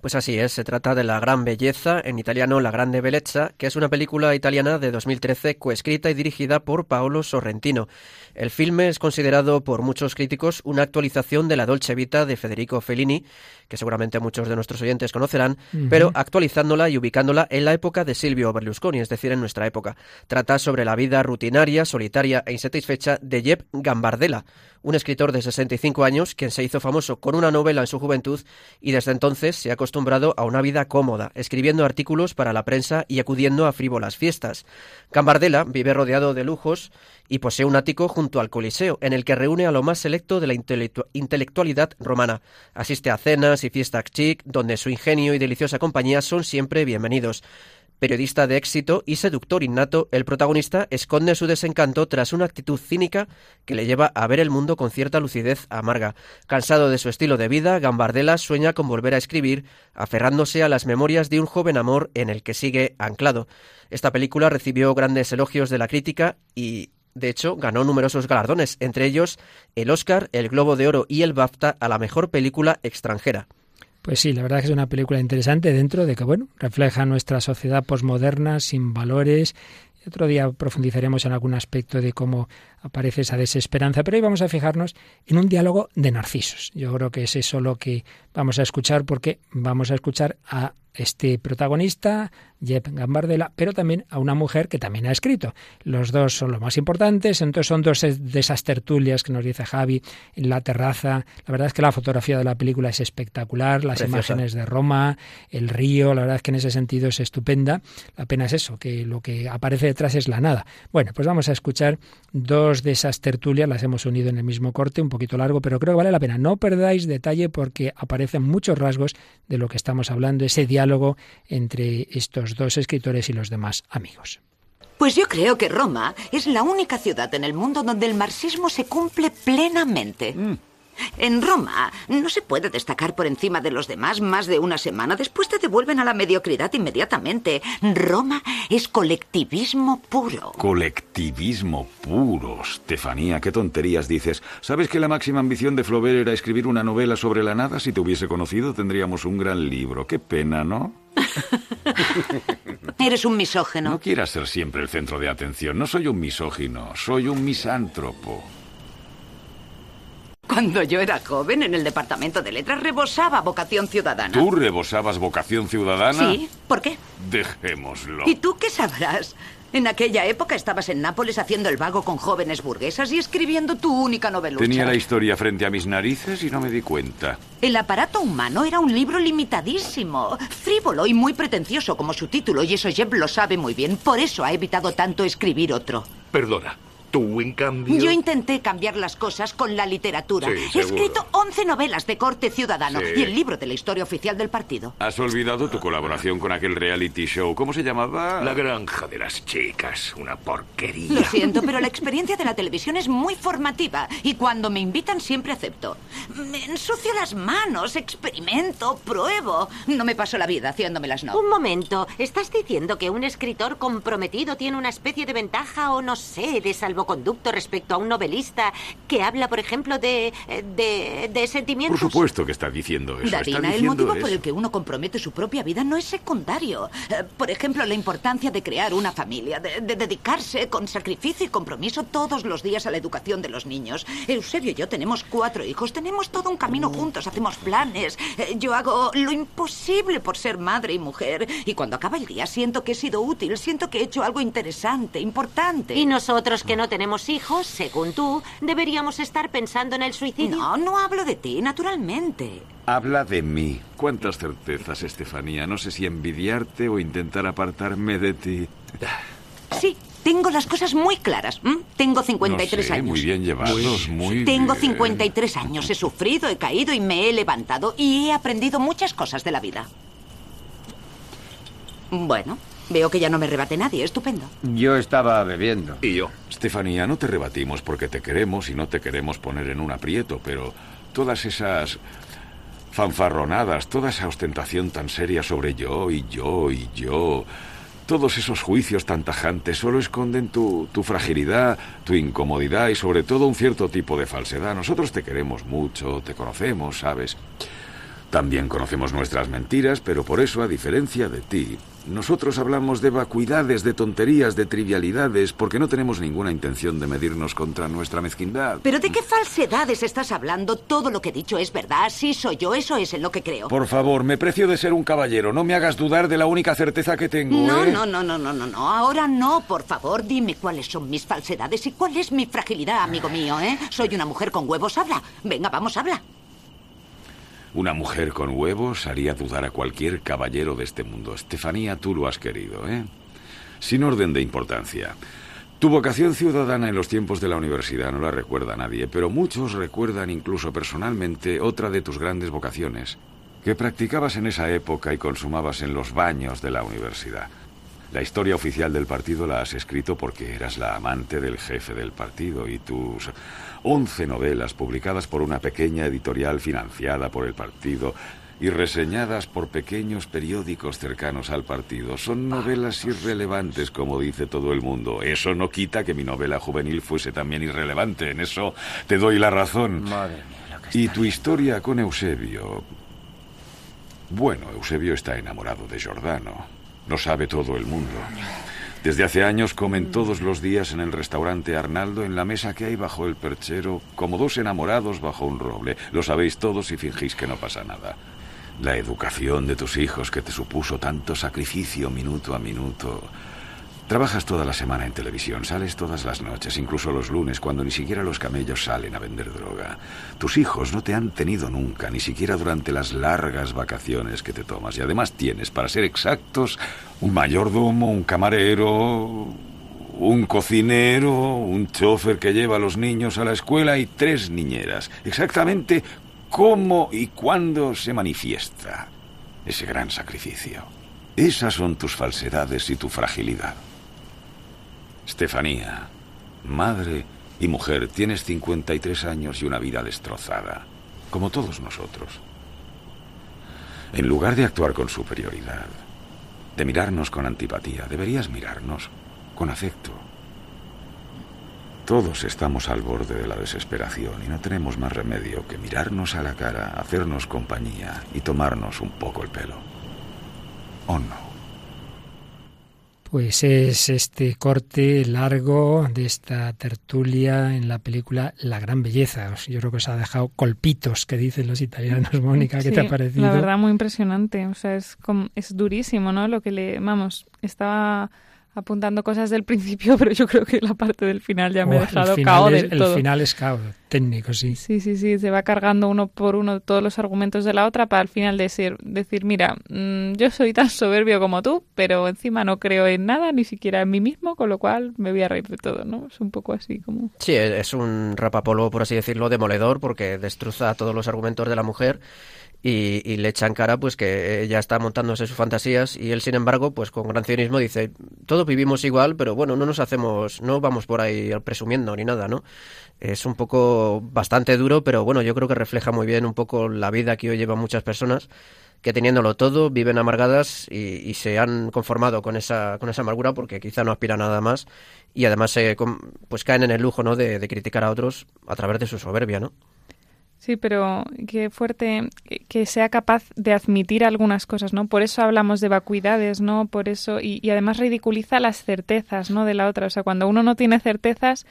Pues así es, se trata de La Gran Belleza, en italiano La Grande Bellezza, que es una película italiana de 2013 coescrita y dirigida por Paolo Sorrentino. El filme es considerado por muchos críticos una actualización de la Dolce Vita de Federico Fellini, que seguramente muchos de nuestros oyentes conocerán, pero actualizándola y ubicándola en la época de Silvio Berlusconi, es decir, en nuestra época. Trata sobre la vida rutinaria, solitaria e insatisfecha de Jeb Gambardella, un escritor de 65 años quien se hizo famoso con una novela en su juventud y desde entonces se ha acostumbrado a una vida cómoda, escribiendo artículos para la prensa y acudiendo a frívolas fiestas. Gambardella vive rodeado de lujos y posee un ático junto al Coliseo, en el que reúne a lo más selecto de la intelectualidad romana. Asiste a cenas y fiestas chic, donde su ingenio y deliciosa compañía son siempre bienvenidos. Periodista de éxito y seductor innato, el protagonista esconde su desencanto tras una actitud cínica que le lleva a ver el mundo con cierta lucidez amarga. Cansado de su estilo de vida, Gambardella sueña con volver a escribir, aferrándose a las memorias de un joven amor en el que sigue anclado. Esta película recibió grandes elogios de la crítica y de hecho, ganó numerosos galardones, entre ellos el Oscar, el Globo de Oro y el BAFTA a la mejor película extranjera. Pues sí, la verdad es que es una película interesante dentro de que, bueno, refleja nuestra sociedad posmoderna, sin valores. Otro día profundizaremos en algún aspecto de cómo aparece esa desesperanza, pero hoy vamos a fijarnos en un diálogo de narcisos. Yo creo que es eso lo que vamos a escuchar porque vamos a escuchar a este protagonista, Jeb Gambardella, pero también a una mujer que también ha escrito. Los dos son los más importantes, entonces son dos de esas tertulias que nos dice Javi en la terraza. La verdad es que la fotografía de la película es espectacular, las imágenes de Roma, el río, la verdad es que en ese sentido es estupenda. La pena es eso, que lo que aparece detrás es la nada. Bueno, pues vamos a escuchar dos de esas tertulias, las hemos unido en el mismo corte, un poquito largo, pero creo que vale la pena. No perdáis detalle porque aparecen muchos rasgos de lo que estamos hablando, ese diálogo entre estos dos escritores y los demás amigos. Pues yo creo que Roma es la única ciudad en el mundo donde el marxismo se cumple plenamente. Mm. En Roma no se puede destacar por encima de los demás más de una semana. Después te devuelven a la mediocridad inmediatamente. Roma es colectivismo puro. Colectivismo puro. Estefanía, qué tonterías dices. ¿Sabes que la máxima ambición de Flaubert era escribir una novela sobre la nada? Si te hubiese conocido tendríamos un gran libro. Qué pena, ¿no? Eres un misógeno. No quieras ser siempre el centro de atención. No soy un misógino, soy un misántropo. Cuando yo era joven, en el departamento de letras rebosaba vocación ciudadana. ¿Tú rebosabas vocación ciudadana? Sí. ¿Por qué? Dejémoslo. ¿Y tú qué sabrás? En aquella época estabas en Nápoles haciendo el vago con jóvenes burguesas y escribiendo tu única novela. Tenía la historia frente a mis narices y no me di cuenta. El aparato humano era un libro limitadísimo, frívolo y muy pretencioso como su título, y eso Jeb lo sabe muy bien. Por eso ha evitado tanto escribir otro. Perdona, Tú, en cambio. Yo intenté cambiar las cosas con la literatura. He escrito 11 novelas de corte ciudadano y el libro de la historia oficial del partido. ¿Has olvidado tu colaboración con aquel reality show? ¿Cómo se llamaba? La Granja de las Chicas. Una porquería. Lo siento, pero la experiencia de la televisión es muy formativa y cuando me invitan siempre acepto. Me ensucio las manos, experimento, pruebo. No me paso la vida haciéndomelas no. Un momento. ¿Estás diciendo que un escritor comprometido tiene una especie de ventaja o no sé, de salvación? Conducto respecto a un novelista que habla, por ejemplo, de, de, sentimientos? Por supuesto que está diciendo eso. Darina, el motivo por el que uno compromete su propia vida no es secundario. Eh, por ejemplo, la importancia de crear una familia, de, dedicarse con sacrificio y compromiso todos los días a la educación de los niños. Eusebio y yo tenemos cuatro hijos, tenemos todo un camino juntos, hacemos planes. Eh, yo hago lo imposible por ser madre y mujer. Y cuando acaba el día siento que he sido útil, siento que he hecho algo interesante, importante. Y nosotros que no tenemos hijos, según tú, deberíamos estar pensando en el suicidio. No, no hablo de ti, naturalmente. Habla de mí. ¿Cuántas certezas, Estefanía? No sé si envidiarte o intentar apartarme de ti. Sí, tengo las cosas muy claras. Tengo 53 años. Muy bien llevados, muy Tengo 53 años. He sufrido, he caído y me he levantado y he aprendido muchas cosas de la vida. Bueno, Veo que ya no me rebate nadie, estupendo. Yo estaba bebiendo. Y yo. Estefanía, no te rebatimos porque te queremos y no te queremos poner en un aprieto, pero todas esas fanfarronadas, toda esa ostentación tan seria sobre yo y yo y yo, todos esos juicios tan tajantes solo esconden tu, tu fragilidad, tu incomodidad y sobre todo un cierto tipo de falsedad. Nosotros te queremos mucho, te conocemos, ¿sabes? También conocemos nuestras mentiras, pero por eso, a diferencia de ti, nosotros hablamos de vacuidades, de tonterías, de trivialidades, porque no tenemos ninguna intención de medirnos contra nuestra mezquindad. ¿Pero de qué falsedades estás hablando? Todo lo que he dicho es verdad. Así soy yo, eso es en lo que creo. Por favor, me precio de ser un caballero. No me hagas dudar de la única certeza que tengo. No, ¿eh? no, no, no, no, no, no. Ahora no, por favor. Dime cuáles son mis falsedades y cuál es mi fragilidad, amigo mío, ¿eh? Soy una mujer con huevos, habla. Venga, vamos, habla. Una mujer con huevos haría dudar a cualquier caballero de este mundo. Estefanía, tú lo has querido, ¿eh? Sin orden de importancia. Tu vocación ciudadana en los tiempos de la universidad no la recuerda nadie, pero muchos recuerdan incluso personalmente otra de tus grandes vocaciones, que practicabas en esa época y consumabas en los baños de la universidad. La historia oficial del partido la has escrito porque eras la amante del jefe del partido y tus once novelas publicadas por una pequeña editorial financiada por el partido y reseñadas por pequeños periódicos cercanos al partido son novelas irrelevantes, como dice todo el mundo. Eso no quita que mi novela juvenil fuese también irrelevante. En eso te doy la razón. Madre mía, lo que Y tu historia con Eusebio. Bueno, Eusebio está enamorado de Giordano. Lo sabe todo el mundo. Desde hace años comen todos los días en el restaurante Arnaldo en la mesa que hay bajo el perchero, como dos enamorados bajo un roble. Lo sabéis todos y fingís que no pasa nada. La educación de tus hijos que te supuso tanto sacrificio minuto a minuto. Trabajas toda la semana en televisión, sales todas las noches, incluso los lunes, cuando ni siquiera los camellos salen a vender droga. Tus hijos no te han tenido nunca, ni siquiera durante las largas vacaciones que te tomas. Y además tienes, para ser exactos, un mayordomo, un camarero, un cocinero, un chofer que lleva a los niños a la escuela y tres niñeras. Exactamente cómo y cuándo se manifiesta ese gran sacrificio. Esas son tus falsedades y tu fragilidad. Estefanía, madre y mujer, tienes 53 años y una vida destrozada, como todos nosotros. En lugar de actuar con superioridad, de mirarnos con antipatía, deberías mirarnos con afecto. Todos estamos al borde de la desesperación y no tenemos más remedio que mirarnos a la cara, hacernos compañía y tomarnos un poco el pelo. ¿O no? Pues es este corte largo de esta tertulia en la película La Gran Belleza. Yo creo que os ha dejado colpitos, que dicen los italianos. Mónica, ¿qué te ha parecido? La verdad, muy impresionante. O sea, es, es durísimo, ¿no? Lo que le. Vamos, estaba apuntando cosas del principio, pero yo creo que la parte del final ya me Oh, ha el dejado final cao es- del El todo. final es cao, técnico, sí. Sí, sí, sí, se va cargando uno por uno todos los argumentos de la otra para al final decir, decir mira, mm, yo soy tan soberbio como tú, pero encima no creo en nada, ni siquiera en mí mismo, con lo cual me voy a reír de todo, ¿no? Es un poco así como... Sí, es un rapapolo, por así decirlo, demoledor, porque destroza todos los argumentos de la mujer y, y le echan cara pues que ella está montándose sus fantasías y él, sin embargo, pues con gran cinismo dice, todos vivimos igual, pero bueno, no nos hacemos, no vamos por ahí presumiendo ni nada, ¿no? Es un poco bastante duro, pero bueno, yo creo que refleja muy bien un poco la vida que hoy llevan muchas personas que teniéndolo todo viven amargadas y, se han conformado con esa con esa amargura porque quizá no aspiran a nada más y además pues caen en el lujo no de, de criticar a otros a través de su soberbia no Sí, pero qué fuerte que- que sea capaz de admitir algunas cosas, ¿no? Por eso hablamos de vacuidades, ¿no? Por eso, y, y además ridiculiza las certezas, ¿no? De la otra. O sea, cuando uno no tiene certezas,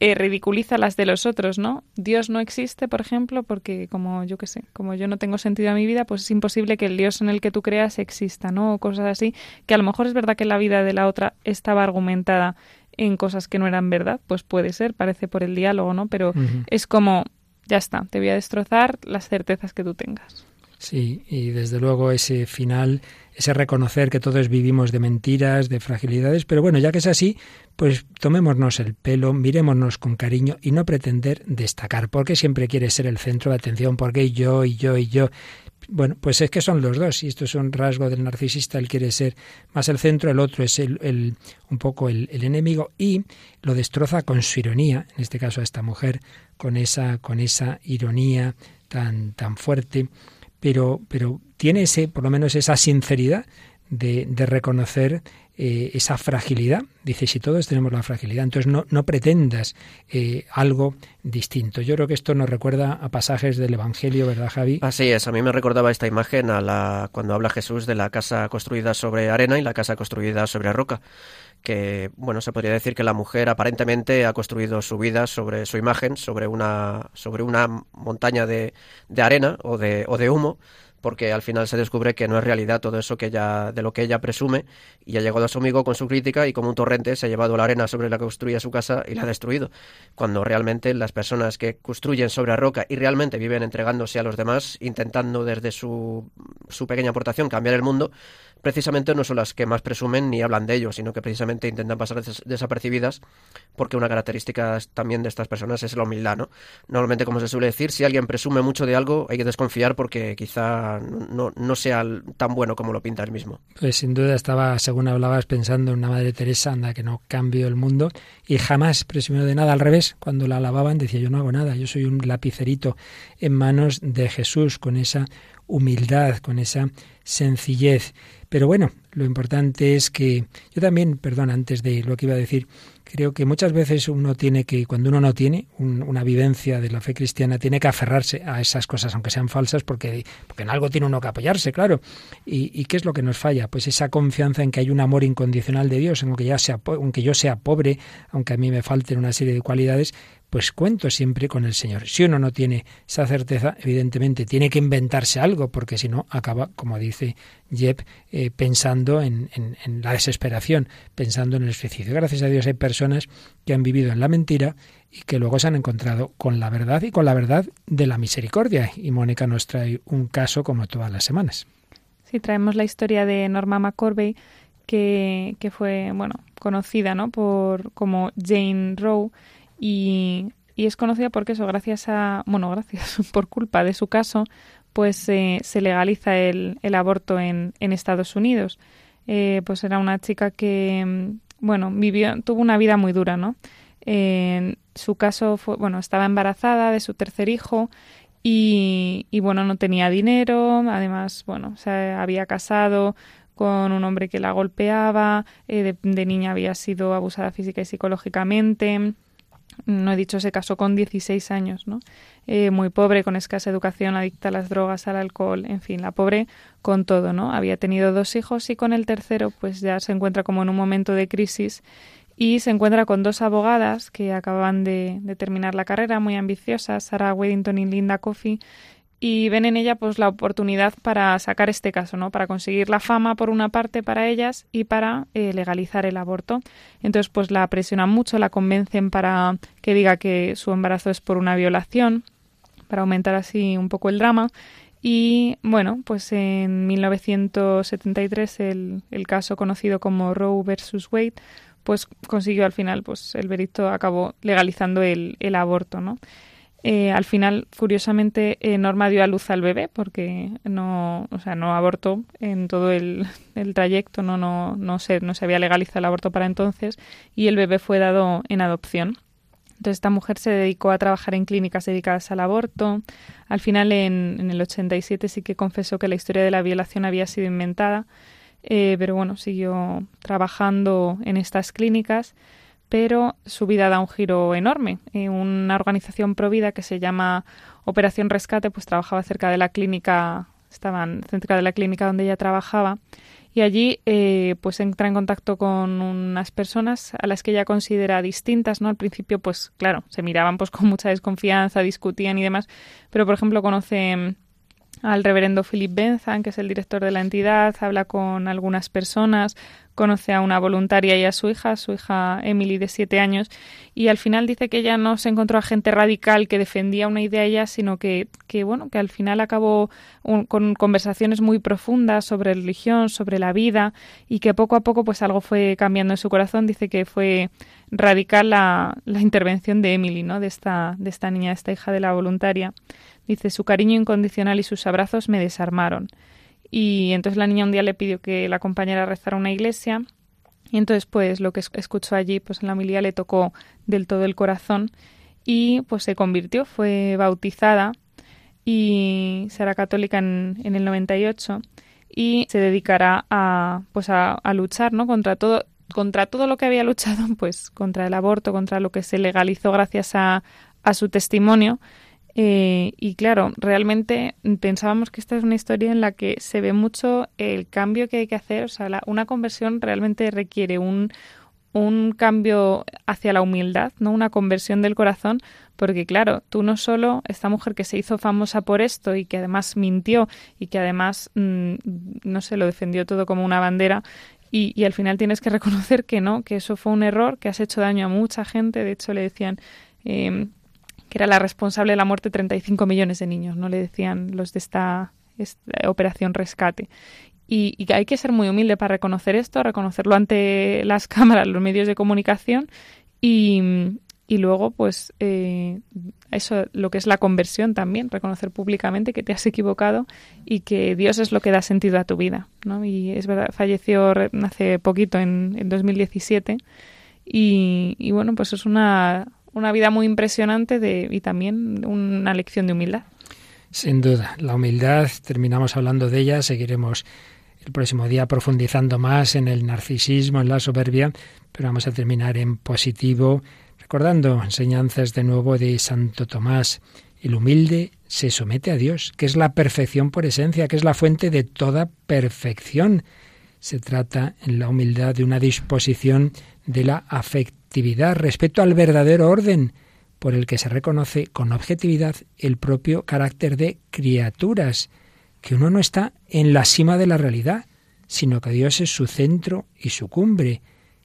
eh, ridiculiza las de los otros, ¿no? Dios no existe, por ejemplo, porque como yo qué sé, como yo no tengo sentido a mi vida, pues es imposible que el Dios en el que tú creas exista, ¿no? O cosas así, que a lo mejor es verdad que la vida de la otra estaba argumentada en cosas que no eran verdad, pues puede ser, parece por el diálogo, ¿no? Pero es como, ya está, te voy a destrozar las certezas que tú tengas. Sí, y desde luego ese final, ese reconocer que todos vivimos de mentiras, de fragilidades, pero bueno, ya que es así, pues tomémonos el pelo, mirémonos con cariño y no pretender destacar, porque siempre quiere ser el centro de atención, porque yo y yo y yo. Bueno, pues es que son los dos, y esto es un rasgo del narcisista, él quiere ser más el centro, el otro es el, el- un poco el, el enemigo, y lo destroza con su ironía, en este caso a esta mujer, con esa, con esa ironía tan, tan fuerte pero, pero tiene ese, por lo menos esa sinceridad de, de reconocer eh, esa fragilidad. Dice, si todos tenemos la fragilidad, entonces no, no pretendas eh, algo distinto. Yo creo que esto nos recuerda a pasajes del Evangelio, ¿verdad, Javi? Así es, a mí me recordaba esta imagen a la, cuando habla Jesús de la casa construida sobre arena y la casa construida sobre roca que, bueno, se podría decir que la mujer aparentemente ha construido su vida sobre su imagen, sobre una, sobre una montaña de, de arena o de, o de humo, porque al final se descubre que no es realidad todo eso que ella, de lo que ella presume, y ha llegado a su amigo con su crítica y como un torrente se ha llevado la arena sobre la que construía su casa y la ha destruido. Cuando realmente las personas que construyen sobre la roca y realmente viven entregándose a los demás, intentando desde su, su pequeña aportación cambiar el mundo, precisamente no son las que más presumen ni hablan de ello, sino que precisamente intentan pasar desapercibidas porque una característica también de estas personas es la humildad, ¿no? Normalmente, como se suele decir, si alguien presume mucho de algo, hay que desconfiar porque quizá no, no sea tan bueno como lo pinta él mismo. Pues sin duda estaba, según hablabas, pensando en una Madre Teresa, anda, que no cambio el mundo, y jamás presumió de nada. Al revés, cuando la alababan decía, yo no hago nada, yo soy un lapicerito en manos de Jesús, con esa humildad, con esa sencillez. Pero bueno, lo importante es que yo también, perdón, antes de lo que iba a decir, creo que muchas veces uno tiene que, cuando uno no tiene una vivencia de la fe cristiana, tiene que aferrarse a esas cosas, aunque sean falsas, porque, en algo tiene uno que apoyarse, claro. ¿Y, qué es lo que nos falla? Pues esa confianza en que hay un amor incondicional de Dios, en que ya sea, aunque yo sea pobre, aunque a mí me falten una serie de cualidades, pues cuento siempre con el Señor. Si uno no tiene esa certeza, evidentemente tiene que inventarse algo, porque si no acaba, como dice Jeb, eh, pensando en, la desesperación, pensando en el suicidio. Gracias a Dios hay personas que han vivido en la mentira y que luego se han encontrado con la verdad y con la verdad de la misericordia. Y Mónica nos trae un caso como todas las semanas. Sí, traemos la historia de Norma McCorvey, que, que fue, bueno, conocida, ¿no? Por, como Jane Rowe y, es conocida porque eso, gracias a, bueno, gracias, por culpa de su caso, pues eh, se legaliza el, aborto en, en, Estados Unidos. Eh, pues era una chica que, mm, bueno, vivió, tuvo una vida muy dura, ¿no? En su caso fue, bueno, estaba embarazada de su tercer hijo y, y bueno, no tenía dinero, además, bueno, se había casado con un hombre que la golpeaba, eh, de, de, niña había sido abusada física y psicológicamente, no he dicho, se casó con 16 años, ¿no? Eh, muy pobre, con escasa educación, adicta a las drogas, al alcohol, en fin, la pobre con todo, ¿no? Había tenido dos hijos y con el tercero, pues ya se encuentra como en un momento de crisis y se encuentra con dos abogadas que acaban de, de terminar la carrera, muy ambiciosas, Sarah Weddington y Linda Coffey, y ven en ella pues la oportunidad para sacar este caso, ¿no? Para conseguir la fama por una parte para ellas y para eh, legalizar el aborto. Entonces pues la presionan mucho, la convencen para que diga que su embarazo es por una violación, para aumentar así un poco el drama. Y bueno, pues en 1973 el, el caso conocido como Roe versus Wade pues consiguió al final, pues el veredicto acabó legalizando el, el aborto, ¿no? Eh, al final, curiosamente, eh, Norma dio a luz al bebé porque no, o sea, no abortó en todo el, trayecto, no, no, no, se, no se había legalizado el aborto para entonces y el bebé fue dado en adopción. Entonces esta mujer se dedicó a trabajar en clínicas dedicadas al aborto. Al final, en, en el 87 sí que confesó que la historia de la violación había sido inventada, eh, pero bueno, siguió trabajando en estas clínicas pero su vida da un giro enorme. Eh, una organización provida que se llama Operación Rescate, pues trabajaba cerca de la clínica, estaban cerca de la clínica donde ella trabajaba, y allí eh, pues entra en contacto con unas personas a las que ella considera distintas, ¿no? Al principio, pues claro, se miraban pues con mucha desconfianza, discutían y demás, pero por ejemplo conoce al reverendo Philip Benzan, que es el director de la entidad, habla con algunas personas, conoce a una voluntaria y a su hija, su hija Emily de siete años, y al final dice que ella no se encontró a gente radical que defendía una idea ella, sino que, que bueno, que al final acabó con conversaciones muy profundas sobre religión, sobre la vida, y que poco a poco pues algo fue cambiando en su corazón. Dice que fue radical la, la intervención de Emily, ¿no? De esta, de esta niña, de esta hija de la voluntaria. Dice, su cariño incondicional y sus abrazos me desarmaron. Y entonces la niña un día le pidió que la acompañara a rezar a una iglesia. Y entonces, pues, lo que escuchó allí, pues en la homilía le tocó del todo el corazón y pues se convirtió, fue bautizada y será católica en, el 98 y se dedicará a, pues a, luchar ¿no? contra todo contra todo lo que había luchado, pues contra el aborto, contra lo que se legalizó gracias a, a su testimonio. Eh, y claro, realmente pensábamos que esta es una historia en la que se ve mucho el cambio que hay que hacer. O sea, una conversión realmente requiere un, un cambio hacia la humildad, ¿no? Una conversión del corazón, porque claro, tú no solo esta mujer que se hizo famosa por esto y que además mintió y que además mm, no se lo defendió todo como una bandera y, y, al final tienes que reconocer que no, que eso fue un error, que has hecho daño a mucha gente. De hecho, le decían eh, que era la responsable de la muerte de 35 millones de niños, no le decían los de esta, operación rescate. Y, hay que ser muy humilde para reconocer esto, reconocerlo ante las cámaras, los medios de comunicación y, y luego, pues, eh, eso, lo que es la conversión también, reconocer públicamente que te has equivocado y que Dios es lo que da sentido a tu vida, ¿no? Y es verdad, falleció hace poquito, en, en 2017, y, y, bueno, pues es una, una vida muy impresionante de, y también una lección de humildad. Sin duda, la humildad, terminamos hablando de ella, seguiremos el próximo día profundizando más en el narcisismo, en la soberbia, pero vamos a terminar en positivo recordando enseñanzas de nuevo de Santo Tomás. El humilde se somete a Dios, que es la perfección por esencia, que es la fuente de toda perfección. Se trata en la humildad de una disposición de la afectividad respecto al verdadero orden, por el que se reconoce con objetividad el propio carácter de criaturas, que uno no está en la cima de la realidad, sino que Dios es su centro y su cumbre,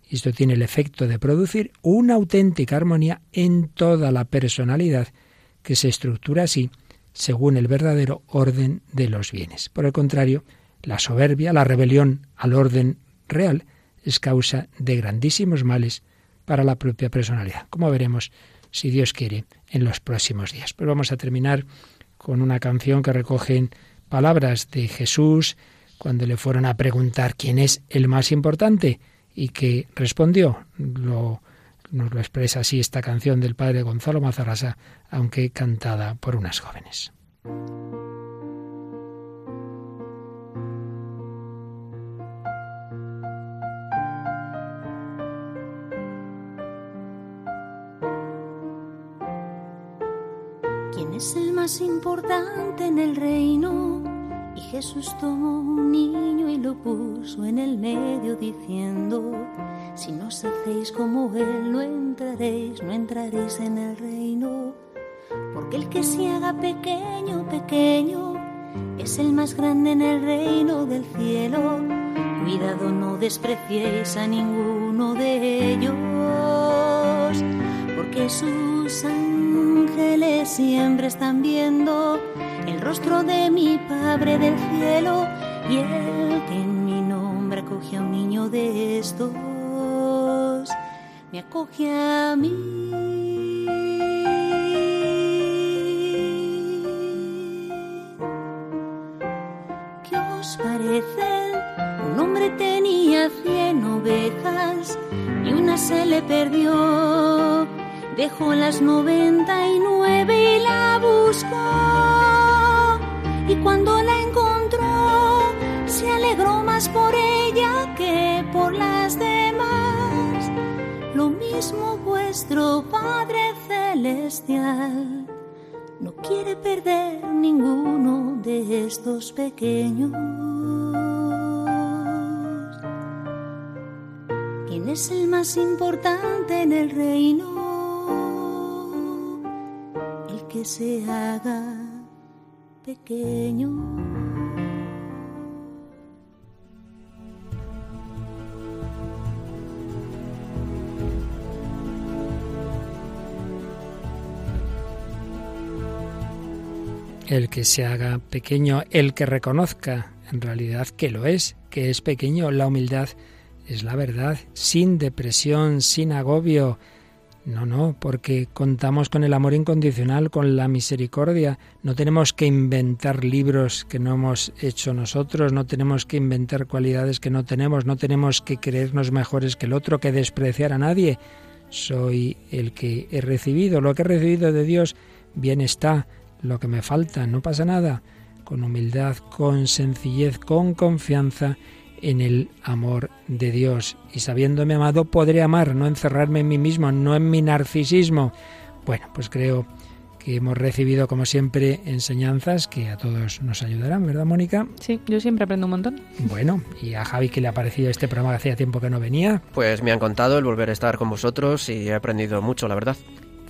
esto tiene el efecto de producir una auténtica armonía en toda la personalidad que se estructura así según el verdadero orden de los bienes. Por el contrario, la soberbia, la rebelión al orden real, es causa de grandísimos males para la propia personalidad, como veremos, si Dios quiere, en los próximos días. Pero vamos a terminar con una canción que recogen palabras de Jesús cuando le fueron a preguntar quién es el más importante y que respondió. Lo, nos lo expresa así esta canción del padre Gonzalo Mazarrasa, aunque cantada por unas jóvenes. Es el más importante en el reino? Y Jesús tomó un niño y lo puso en el medio diciendo, si no os hacéis como Él, no entraréis, no entraréis en el reino. Porque el que se haga pequeño, pequeño, es el más grande en el reino del cielo. Cuidado, no despreciéis a ninguno de ellos, porque sus siempre están viendo el rostro de mi Padre del cielo y el que en mi nombre acoge a un niño de estos, me acoge a mí. ¿Qué os parece? Un hombre tenía cien ovejas y una se le perdió. Dejó las noventa y nueve y la buscó y cuando la encontró se alegró más por ella que por las demás. Lo mismo vuestro Padre Celestial no quiere perder ninguno de estos pequeños. ¿Quién es el más importante en el reino? Que se haga pequeño. El que se haga pequeño, el que reconozca en realidad que lo es, que es pequeño, la humildad es la verdad, sin depresión, sin agobio, no, no, porque contamos con el amor incondicional, con la misericordia. No tenemos que inventar libros que no hemos hecho nosotros, no tenemos que inventar cualidades que no tenemos, no tenemos que creernos mejores que el otro, que despreciar a nadie. Soy el que he recibido, lo que he recibido de Dios, bien está, lo que me falta, no pasa nada. con humildad, con sencillez, con confianza en el amor de Dios. Y sabiéndome amado, podré amar, no encerrarme en mí mismo, no en mi narcisismo. Bueno, pues creo que hemos recibido, como siempre, enseñanzas que a todos nos ayudarán, ¿verdad, Mónica? Sí, yo siempre aprendo un montón. Bueno, ¿y a Javi qué le ha parecido este programa que hacía tiempo que no venía? Pues me han contado el volver a estar con vosotros y he aprendido mucho, la verdad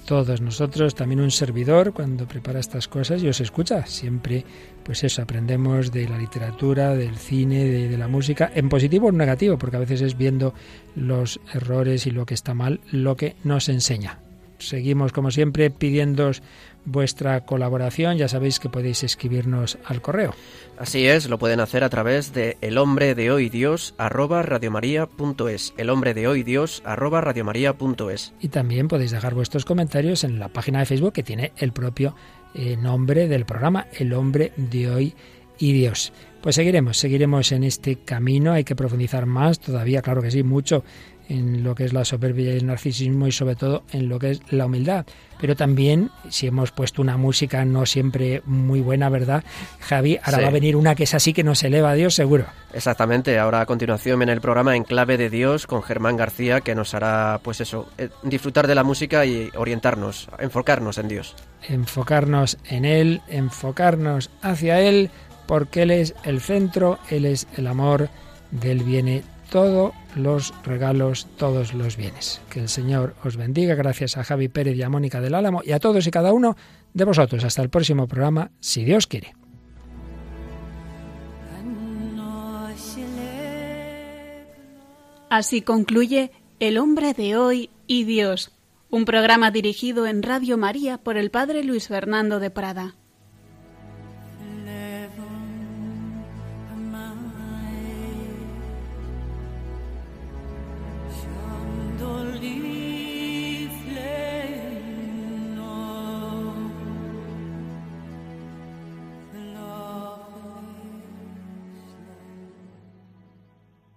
todos nosotros, también un servidor, cuando prepara estas cosas y os escucha. Siempre, pues eso, aprendemos de la literatura, del cine, de, la música, en positivo o en negativo, porque a veces es viendo los errores y lo que está mal lo que nos enseña. Seguimos, como siempre, pidiéndoos vuestra colaboración. Ya sabéis que podéis escribirnos al correo. Así es, lo pueden hacer a través de el hombre de hoy Dios arroba radiomaria.es. El hombre de hoy Dios arroba radiomaria.es. Y también podéis dejar vuestros comentarios en la página de Facebook que tiene el propio eh, nombre del programa, El hombre de hoy y Dios. Pues seguiremos, seguiremos en este camino, hay que profundizar más, todavía, claro que sí, mucho en lo que es la soberbia y el narcisismo y sobre todo en lo que es la humildad. Pero también, si hemos puesto una música no siempre muy buena, ¿verdad? Javi, ahora va a venir una que es así que nos eleva a Dios, seguro. Exactamente, ahora a continuación viene el programa En Clave de Dios con Germán García que nos hará, pues eso, eh, disfrutar de la música y orientarnos, enfocarnos en Dios. Enfocarnos en Él, enfocarnos hacia Él, porque Él es el centro, Él es el amor, del viene todos los regalos, todos los bienes. Que el Señor os bendiga. Gracias a Javi Pérez y a Mónica del Álamo y a todos y cada uno de vosotros. Hasta el próximo programa, si Dios quiere. Así concluye El hombre de hoy y Dios, un programa dirigido en Radio María por el Padre Luis Fernando de Prada.